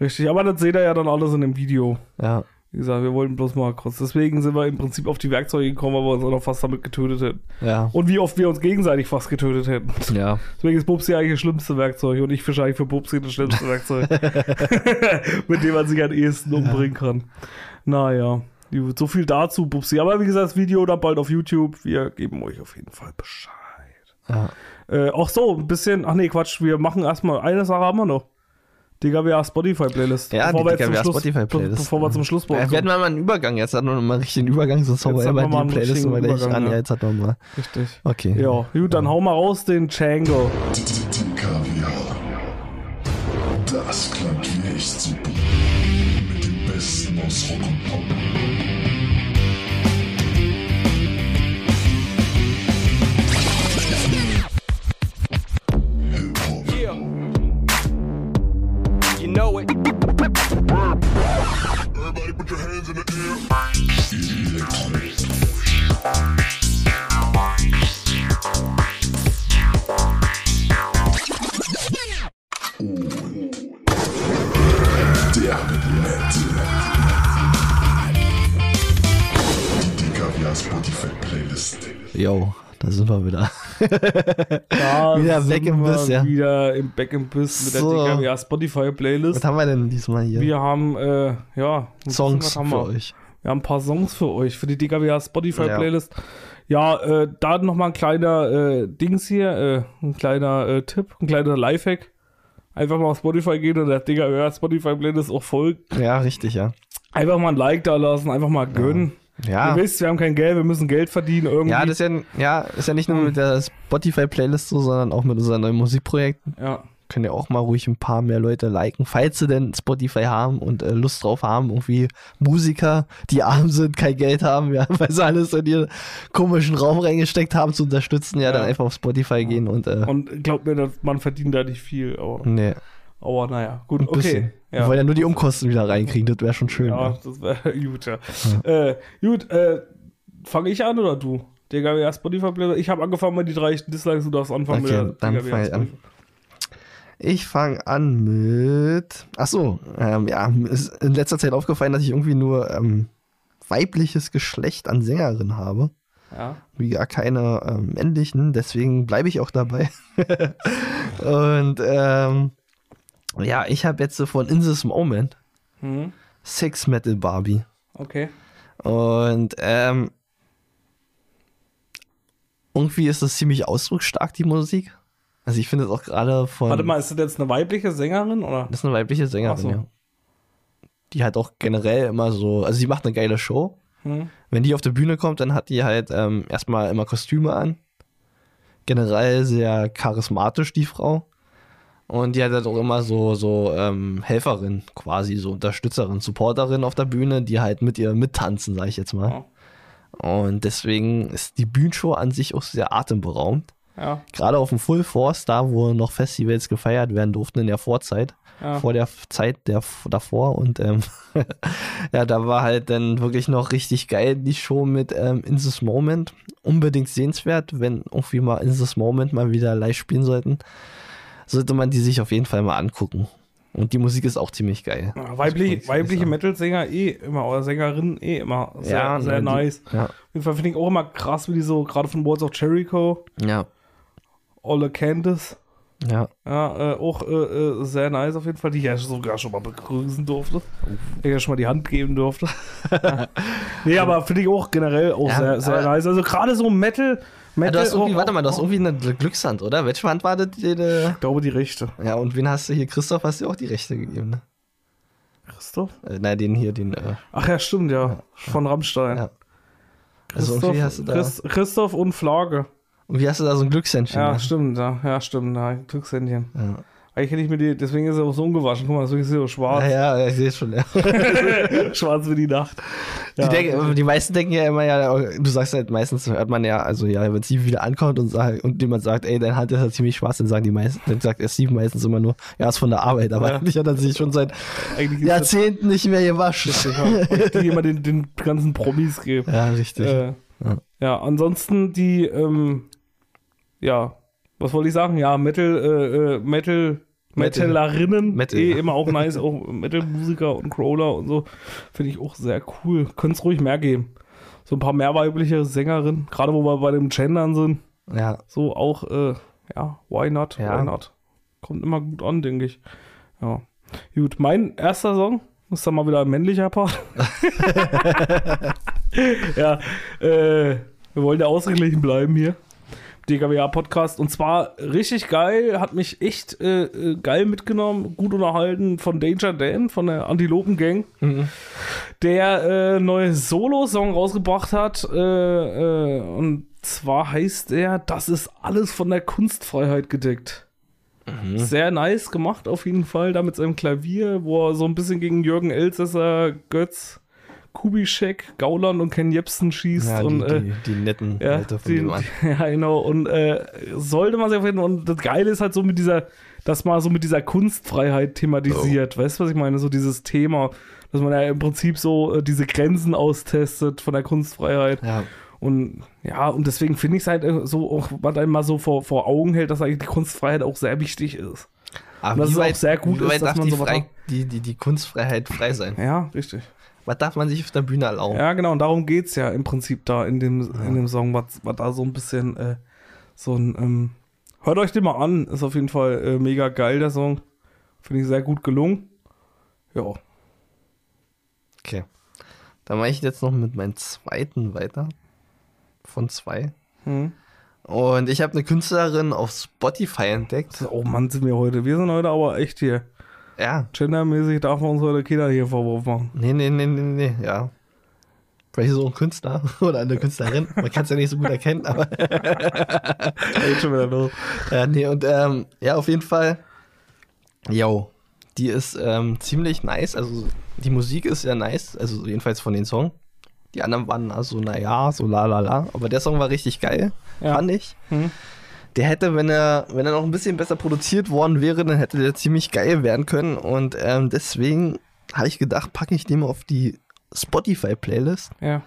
Richtig, aber das seht ihr ja dann alles in dem Video. ja. Wie gesagt, wir wollten bloß mal kurz. Deswegen sind wir im Prinzip auf die Werkzeuge gekommen, weil wir uns auch noch fast damit getötet hätten. Ja. Und wie oft wir uns gegenseitig fast getötet hätten. Ja. Deswegen ist Bubsi eigentlich das schlimmste Werkzeug und ich fische eigentlich für Bubsi das schlimmste Werkzeug. Mit dem man sich am ehesten umbringen kann. Naja, so viel dazu, Bubsi. Aber wie gesagt, das Video dann bald auf YouTube. Wir geben euch auf jeden Fall Bescheid. ja. Äh, auch so, ein bisschen, ach nee, Quatsch, wir machen erstmal, eine Sache haben wir noch. DKWA Spotify Playlist. Ja, die wir jetzt zum DKWA Schluss- Spotify Playlist. Bevor wir zum Schlusswort Ja, wir hatten mal einen Übergang, jetzt hatten wir mal einen richtigen Übergang, sonst haben wir haben wir immer mal einen die Playlist immer gleich an. ja. Ja, jetzt hat man mal. Richtig. Okay. Ja, gut, dann hau mal raus den Django. Das klingt wie echt super. Mit dem Besten aus Rock und Pop. Know it. Everybody put your hands in the air. Electronic. Der Nette. Die Kaviar Spotify Playlist. Yo, da sind wir wieder. Da Wieder sind back im wir Biss, ja. Wieder im Back im Biss mit So. der DKWA Spotify Playlist. Was haben wir denn diesmal hier? Wir haben, äh, ja, Songs haben für wir? euch. Wir haben ein paar Songs für euch, für die DKWA Spotify Ja. Playlist. Ja, äh, da nochmal ein kleiner äh, Dings hier, äh, ein kleiner äh, Tipp, ein kleiner Lifehack. Einfach mal auf Spotify gehen und der DKWA Spotify Playlist auch folgen. Ja, richtig, ja. Einfach mal ein Like da lassen, einfach mal gönnen. Ja. Ihr wisst, wir haben kein Geld, wir müssen Geld verdienen irgendwie. Ja, das ist ja, ja, ist ja nicht nur mit der Spotify-Playlist so, sondern auch mit unseren neuen Musikprojekten. ja. Können ja auch mal ruhig ein paar mehr Leute liken, falls sie denn Spotify haben und äh, Lust drauf haben, irgendwie Musiker, die arm sind, kein Geld haben, ja, weil sie alles in ihren komischen Raum reingesteckt haben, zu unterstützen, ja, Ja. dann einfach auf Spotify gehen und, äh, Und glaubt mir, dass man verdient da nicht viel, aber, nee, aber naja, gut, ein bisschen. Okay. Wir Ja. wollen ja nur die Umkosten wieder reinkriegen, das wäre schon schön. Ja, Ja. das wäre gut, ja. Äh, gut, äh, fange ich an oder du? DKWA Spotify Playlist. Ich habe angefangen mit die drei Dislikes, du darfst anfangen Okay, mit der dann fang ich an. Ich fange an mit. Ach so, ähm, ja, mir ist in letzter Zeit aufgefallen, dass ich irgendwie nur ähm, weibliches Geschlecht an Sängerinnen habe. Ja. Wie gar keine ähm, männlichen, deswegen bleibe ich auch dabei. Und ähm, ja, ich habe jetzt so von In This Moment Hm, Sex Metal Barbie. okay. Und ähm, irgendwie ist das ziemlich ausdrucksstark, die Musik. Also ich finde es auch gerade von. Warte mal, ist das jetzt eine weibliche Sängerin oder? Das ist eine weibliche Sängerin, so. ja. Die halt auch generell immer so, also sie macht eine geile Show. Hm, Wenn die auf der Bühne kommt, dann hat die halt ähm, erstmal immer Kostüme an. Generell sehr charismatisch, die Frau. Und die hat halt auch immer so, so ähm, Helferin, quasi so Unterstützerin, Supporterin auf der Bühne, die halt mit ihr mittanzen, sag ich jetzt mal. Und deswegen ist die Bühnenshow an sich auch sehr atemberaubend. ja, Gerade auf dem Full Force, da wo noch Festivals gefeiert werden durften in der Vorzeit, ja. vor der Zeit der davor und ähm, ja, da war halt dann wirklich noch richtig geil die Show mit ähm, In This Moment. Unbedingt sehenswert, wenn irgendwie mal In This Moment mal wieder live spielen sollten, sollte man die sich auf jeden Fall mal angucken. Und die Musik ist auch ziemlich geil. Ja, Das weibliche. Metal-Sänger eh immer, oder Sängerinnen eh immer sehr, Ja, sehr ne, die- nice. Ja, Auf jeden Fall finde ich auch immer krass, wie die so, gerade von Walls of Jericho, ja, Olle Candice, ja. ja, äh, auch äh, äh, sehr nice auf jeden Fall, die ich ja sogar schon mal begrüßen durfte. Die ich ja schon mal die Hand geben durfte. nee, aber finde ich auch generell auch Ja, sehr, sehr aber- nice. Also gerade so Metal, ja Metal du hast irgendwie, auch- warte mal, du hast irgendwie eine Glückshand, oder? Welche Hand war das? Die, die, Ich glaube, die rechte. ja, und wen hast du hier? Christoph hast du auch die rechte gegeben, ne? Christoph? Äh, nein, den hier, den, äh, Ach ja, stimmt, ja. Von Rammstein. Ja. Also Christoph, hast du da, Chris, Christoph und Flage. irgendwie hast du da so ein Glückshändchen. Ja, ne? stimmt, ja, ja stimmt, ja, Glückshändchen. Ja. Eigentlich hätte ich mir die, deswegen ist er auch so ungewaschen. Guck mal, deswegen ist er so schwarz. Ja, ja, ich sehe es schon. Ja. schwarz wie die Nacht. Die, Ja. denken, die meisten denken ja immer, ja, du sagst halt meistens, hört man ja, also ja, wenn Steve wieder ankommt und, sagt, und jemand sagt, ey, deine Hand ist ja ziemlich schwarz, dann sagen die meisten, dann sagt der Steve meistens immer nur, ja, ist von der Arbeit, aber Ja. eigentlich hat er sich schon seit Jahrzehnten nicht mehr gewaschen. das, ja, die immer den, den ganzen Promis geben. Ja, richtig. Äh, Ja. ansonsten die, ähm, ja, was wollte ich sagen? Ja, Metal, äh, äh, Metal. Metallerinnen, Metal, eh immer auch nice, auch Metal-Musiker und Crawler und so, finde ich auch sehr cool. Könnte es ruhig mehr geben. So ein paar mehr weibliche Sängerinnen, gerade wo wir bei dem Gendern sind, Ja, so auch, äh, ja, why not, Ja. why not. Kommt immer gut an, denke ich. Ja. Gut, mein erster Song ist dann mal wieder ein männlicher Part. ja, äh, wir wollen ja ausgeglichen bleiben hier. DKWA-Podcast. Und zwar richtig geil, hat mich echt äh, äh, geil mitgenommen, gut unterhalten von Danger Dan, von der Antilopen Gang, der äh, neue Solo-Song rausgebracht hat. Äh, äh, und zwar heißt der, das ist alles von der Kunstfreiheit gedeckt. Sehr nice gemacht auf jeden Fall, da mit seinem Klavier, wo er so ein bisschen gegen Jürgen Elsässer, Götz, Kubitschek, Gauland und Ken Jebsen schießt. ja und, die, äh, die, die netten ja, Leute von die, dem Mann. ja, genau. Und äh, sollte man sich auf jeden Fall. Und das Geile ist halt so mit dieser, dass man so mit dieser Kunstfreiheit thematisiert. Weißt du, was ich meine? So dieses Thema, dass man ja im Prinzip so äh, diese Grenzen austestet von der Kunstfreiheit. Ja, Und ja, und deswegen finde ich es halt äh, so, auch, was einem mal so vor, vor Augen hält, dass eigentlich die Kunstfreiheit auch sehr wichtig ist. Aber dass wie es auch weit- sehr gut ist, dass man macht. die, die, die Kunstfreiheit frei sein? Ja, richtig. Was darf man sich auf der Bühne erlauben? Ja, genau, und darum geht es ja im Prinzip da in dem, in dem Song, was, was da so ein bisschen äh, so ein. Ähm, hört euch den mal an, ist auf jeden Fall äh, mega geil, der Song. Finde ich sehr gut gelungen. Ja. Okay. Dann mache ich jetzt noch mit meinem zweiten weiter. Von zwei. Hm. Und ich habe eine Künstlerin auf Spotify entdeckt. Oh Mann, sind wir heute. Wir sind heute aber echt hier. Ja. Gendermäßig darf man uns heute Kinder hier Vorwurf machen. Nee, nee, nee, nee, nee, ja. Vielleicht so ein Künstler oder eine Künstlerin. Man kann es ja nicht so gut erkennen, aber Geht schon wieder los. ja, nee, und ähm, ja, auf jeden Fall. Yo, die ist ähm, ziemlich nice. Also die Musik ist ja nice, also jedenfalls von den Song. Die anderen waren also, naja, so la la la. Aber der Song war richtig geil, Ja. fand ich. Hm. Der hätte, wenn er, wenn er noch ein bisschen besser produziert worden wäre, dann hätte der ziemlich geil werden können. Und ähm, deswegen habe ich gedacht, packe ich den mal auf die Spotify-Playlist. Ja,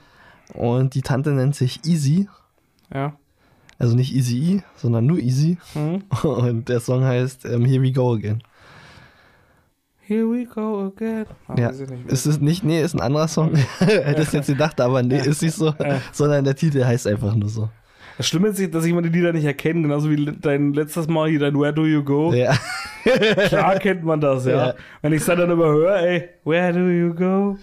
Und die Tante nennt sich Easy. ja. Also nicht Easy E, sondern nur Easy. Hm. Und der Song heißt ähm, Here We Go Again. Here we go again. Ah, Ja, ist es nicht, nee, ist ein anderer Song. Hättest jetzt gedacht, aber nee, ist nicht so. Sondern der Titel heißt einfach nur so. Das Schlimme ist, dass ich die Lieder nicht erkenne, genauso wie dein letztes Mal hier dein Where Do You Go. Ja. Klar kennt man das, ja. Ja. Wenn ich es dann überhöre, ey, Where Do You Go?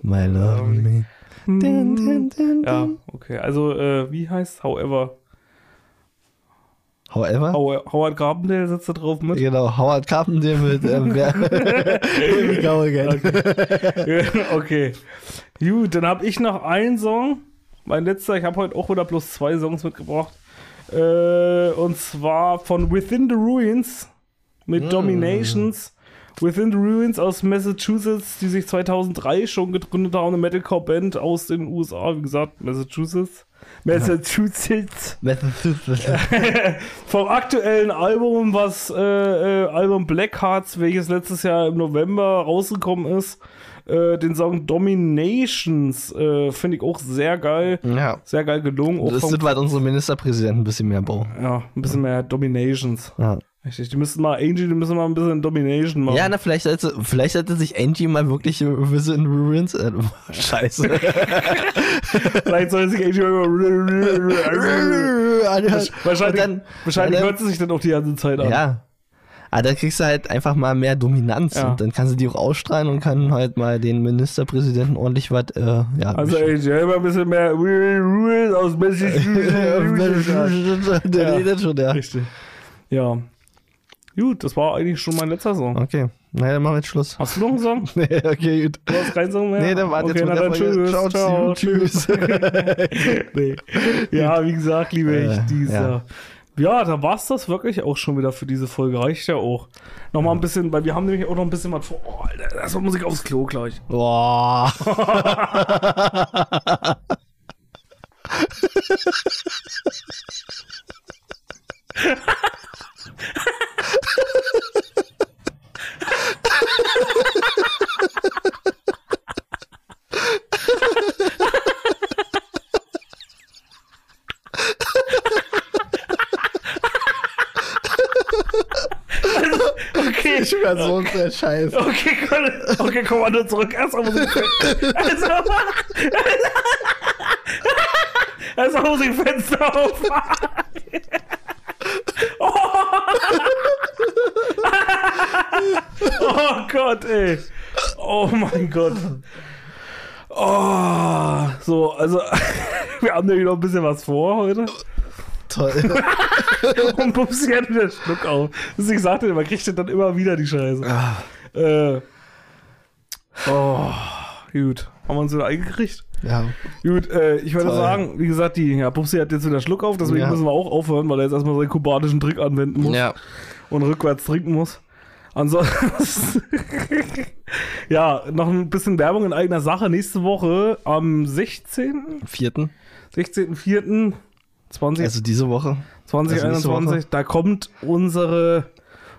My love me. Dun, dun, dun, Ja, okay. Also, äh, wie heißt However? However. How Howard Carpendale sitzt da drauf mit. Genau, Howard Carpenter mit ähm, Again. okay. Gut, dann habe ich noch einen Song. Mein letzter, ich habe heute auch wieder plus zwei Songs mitgebracht. Äh, und zwar von Within the Ruins mit Dominations. Within the Ruins aus Massachusetts, die sich 2003 schon gegründet haben, eine Metalcore-Band aus den USA, wie gesagt, Massachusetts. Massachusetts. Vom aktuellen Album, was äh, äh, Album Black Hearts, welches letztes Jahr im November rausgekommen ist, äh, den Song Dominations, äh, finde ich auch sehr geil. Ja. Sehr geil gelungen. Auch Das sind, was unsere Ministerpräsidenten ein bisschen mehr bauen. ja, ein bisschen mehr Dominations. Ja. Richtig, die müssen mal, Angie, die müssen mal ein bisschen Domination machen. Ja, na, vielleicht sollte, vielleicht sollte sich Angie mal wirklich Visit in Ruins. Äh, scheiße. Vielleicht soll sich Angie mal. Wahrscheinlich, dann, wahrscheinlich dann- hört sie sich dann auch die ganze Zeit an. Ja. Aber dann kriegst du halt einfach mal mehr Dominanz Ja. und dann kannst du die auch ausstrahlen und kann halt mal den Ministerpräsidenten ordentlich was, äh, ja. Also Angie, immer ein bisschen mehr aus Massachusetts. der redet schon, ja. Richtig. Ja. Gut, das war eigentlich schon mein letzter Song. Okay, na dann machen wir jetzt Schluss. Hast du noch einen Song? Nee, okay, gut. Du hast keinen Song mehr? Nee, dann warte okay, jetzt mit na der Folge. tschüss. Ciao, Ciao, tschüss. nee. Ja, wie gesagt, liebe Äh, ich, dieser. Ja, da war's das wirklich auch schon wieder für diese Folge. Reicht ja auch. Nochmal ein bisschen, weil wir haben nämlich auch noch ein bisschen was vor. Oh, Alter, erstmal muss ich aufs Klo gleich. Boah. Okay, Ich war so ein Scheiß. okay, komm, okay, komm mal nur zurück. Erstmal muss ich. Also, erstmal muss ich Fenster aufmachen. Oh Gott, ey. Oh mein Gott. Oh, so, also, wir haben nämlich noch ein bisschen was vor heute. Toll. Und Pupsi hat wieder Schluck auf. Deswegen sagte er, man kriegt dann immer wieder die Scheiße. Äh, oh, gut. Haben wir uns wieder eingekriegt? Ja. Gut, äh, ich würde Toll. sagen, wie gesagt, die ja, Pupsi hat jetzt wieder Schluck auf, deswegen Ja. müssen wir auch aufhören, weil er jetzt erstmal seinen kubanischen Trick anwenden muss Ja. und rückwärts trinken muss. Ansonsten, ja, noch ein bisschen Werbung in eigener Sache. Nächste Woche am 16. Vierten. 16.04. 20, Also diese Woche. 2021, nächste da kommt unsere,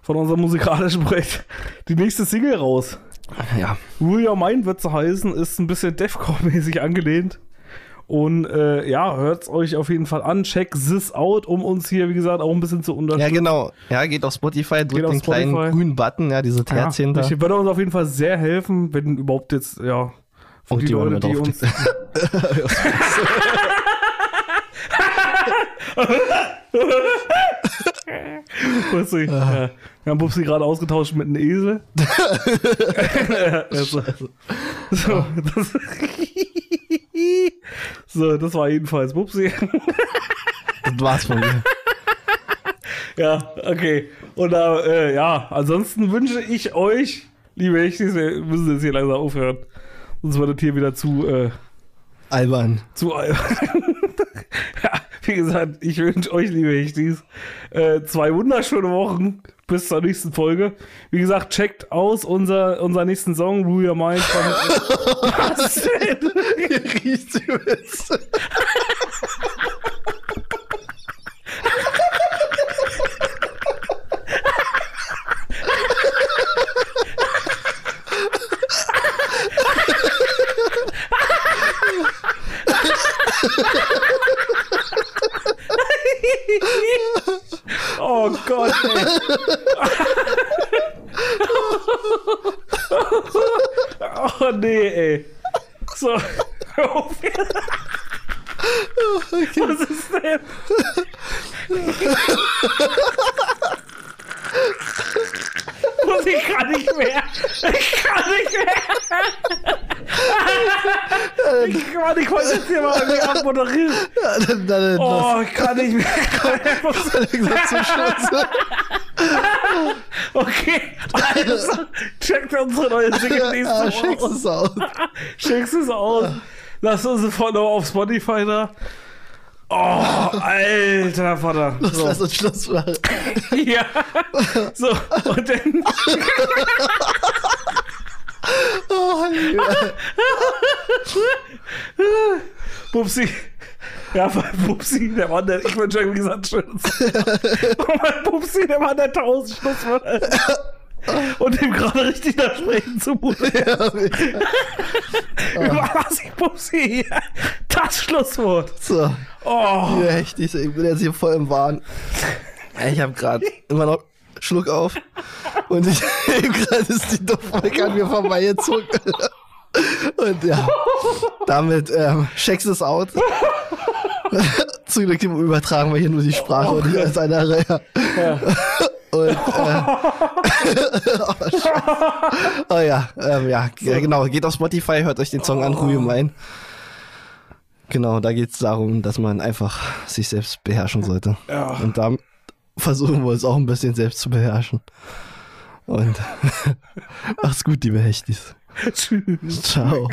von unserem musikalischen Projekt, die nächste Single raus. Ja. Will Your Mind wird sie heißen, ist ein bisschen Deathcore-mäßig angelehnt. Und äh, ja, hört's euch auf jeden Fall an. Check this out, um uns hier, wie gesagt, auch ein bisschen zu Ja, unterstützen. genau. Ja, geht auf Spotify, drückt auf den kleinen Spotify. grünen Button, ja, diese Ja, Herzchen da. richtig. würde uns auf jeden Fall sehr helfen, wenn überhaupt jetzt, ja, für Und die die Leute, die uns. Bubsi, ja. Wir haben Bubsi gerade ausgetauscht mit einem Esel. So. So, das, so, das war jedenfalls Bubsi. Das war's von mir. Ja, okay. Und da, äh, ja, ansonsten wünsche ich euch, liebe Echtis, wir müssen jetzt hier langsam aufhören. Sonst wird das hier wieder zu, äh, Albern. zu albern. Wie gesagt, ich wünsche euch, liebe Echtis, äh, zwei wunderschöne Wochen bis zur nächsten Folge. Wie gesagt, checkt aus unser, unser nächsten Song, Rule Your Mind von. Was denn? Riecht Oh Gott, ey. Oh nee, ey. So, jetzt. Was ist denn? Muss ich kann nicht mehr. Ich kann nicht mehr. Ich kann nicht, wollte jetzt hier mal irgendwie abmoderieren. dann, dann, Oh, ich kann nicht mehr. Ich muss- zum Schluss. Okay, also, checkt unsere neue Single nächste Ah, Woche checkst aus. es aus. Schickst es aus. Lass uns sofort noch auf Spotify da. Oh, alter Vater. So. Lass uns Schluss machen. Ja. So, und dann. Oh, Bubsi. Ja, weil Bubsi, der Mann, der, ich wünsche euch, wie gesagt, schönes. Und mein Bubsi, der Mann, der tausend Schlusswörter. Und dem gerade richtig nach Sprechen zumute. Überlass ich Bubsi hier. Das Schlusswort. so, Oh. ja, echt, ich, ich bin jetzt hier voll im Wahn. Ich habe gerade immer noch Schluck auf und ich gerade ist die Duftwolke an mir vorbeigezogen. Und ja, damit ähm, checkst es out. Zum Glück übertragen wir hier nur die Sprache und nicht als eine Reihe. Und, äh, oh, oh ja, ähm, ja, g- genau, geht auf Spotify, hört euch den Song an, Ruhe mein. Genau, da geht es darum, dass man einfach sich selbst beherrschen sollte. Ja. Und da versuchen wir uns auch ein bisschen selbst zu beherrschen. Und macht's gut, liebe Hechtis. Tschüss. Ciao.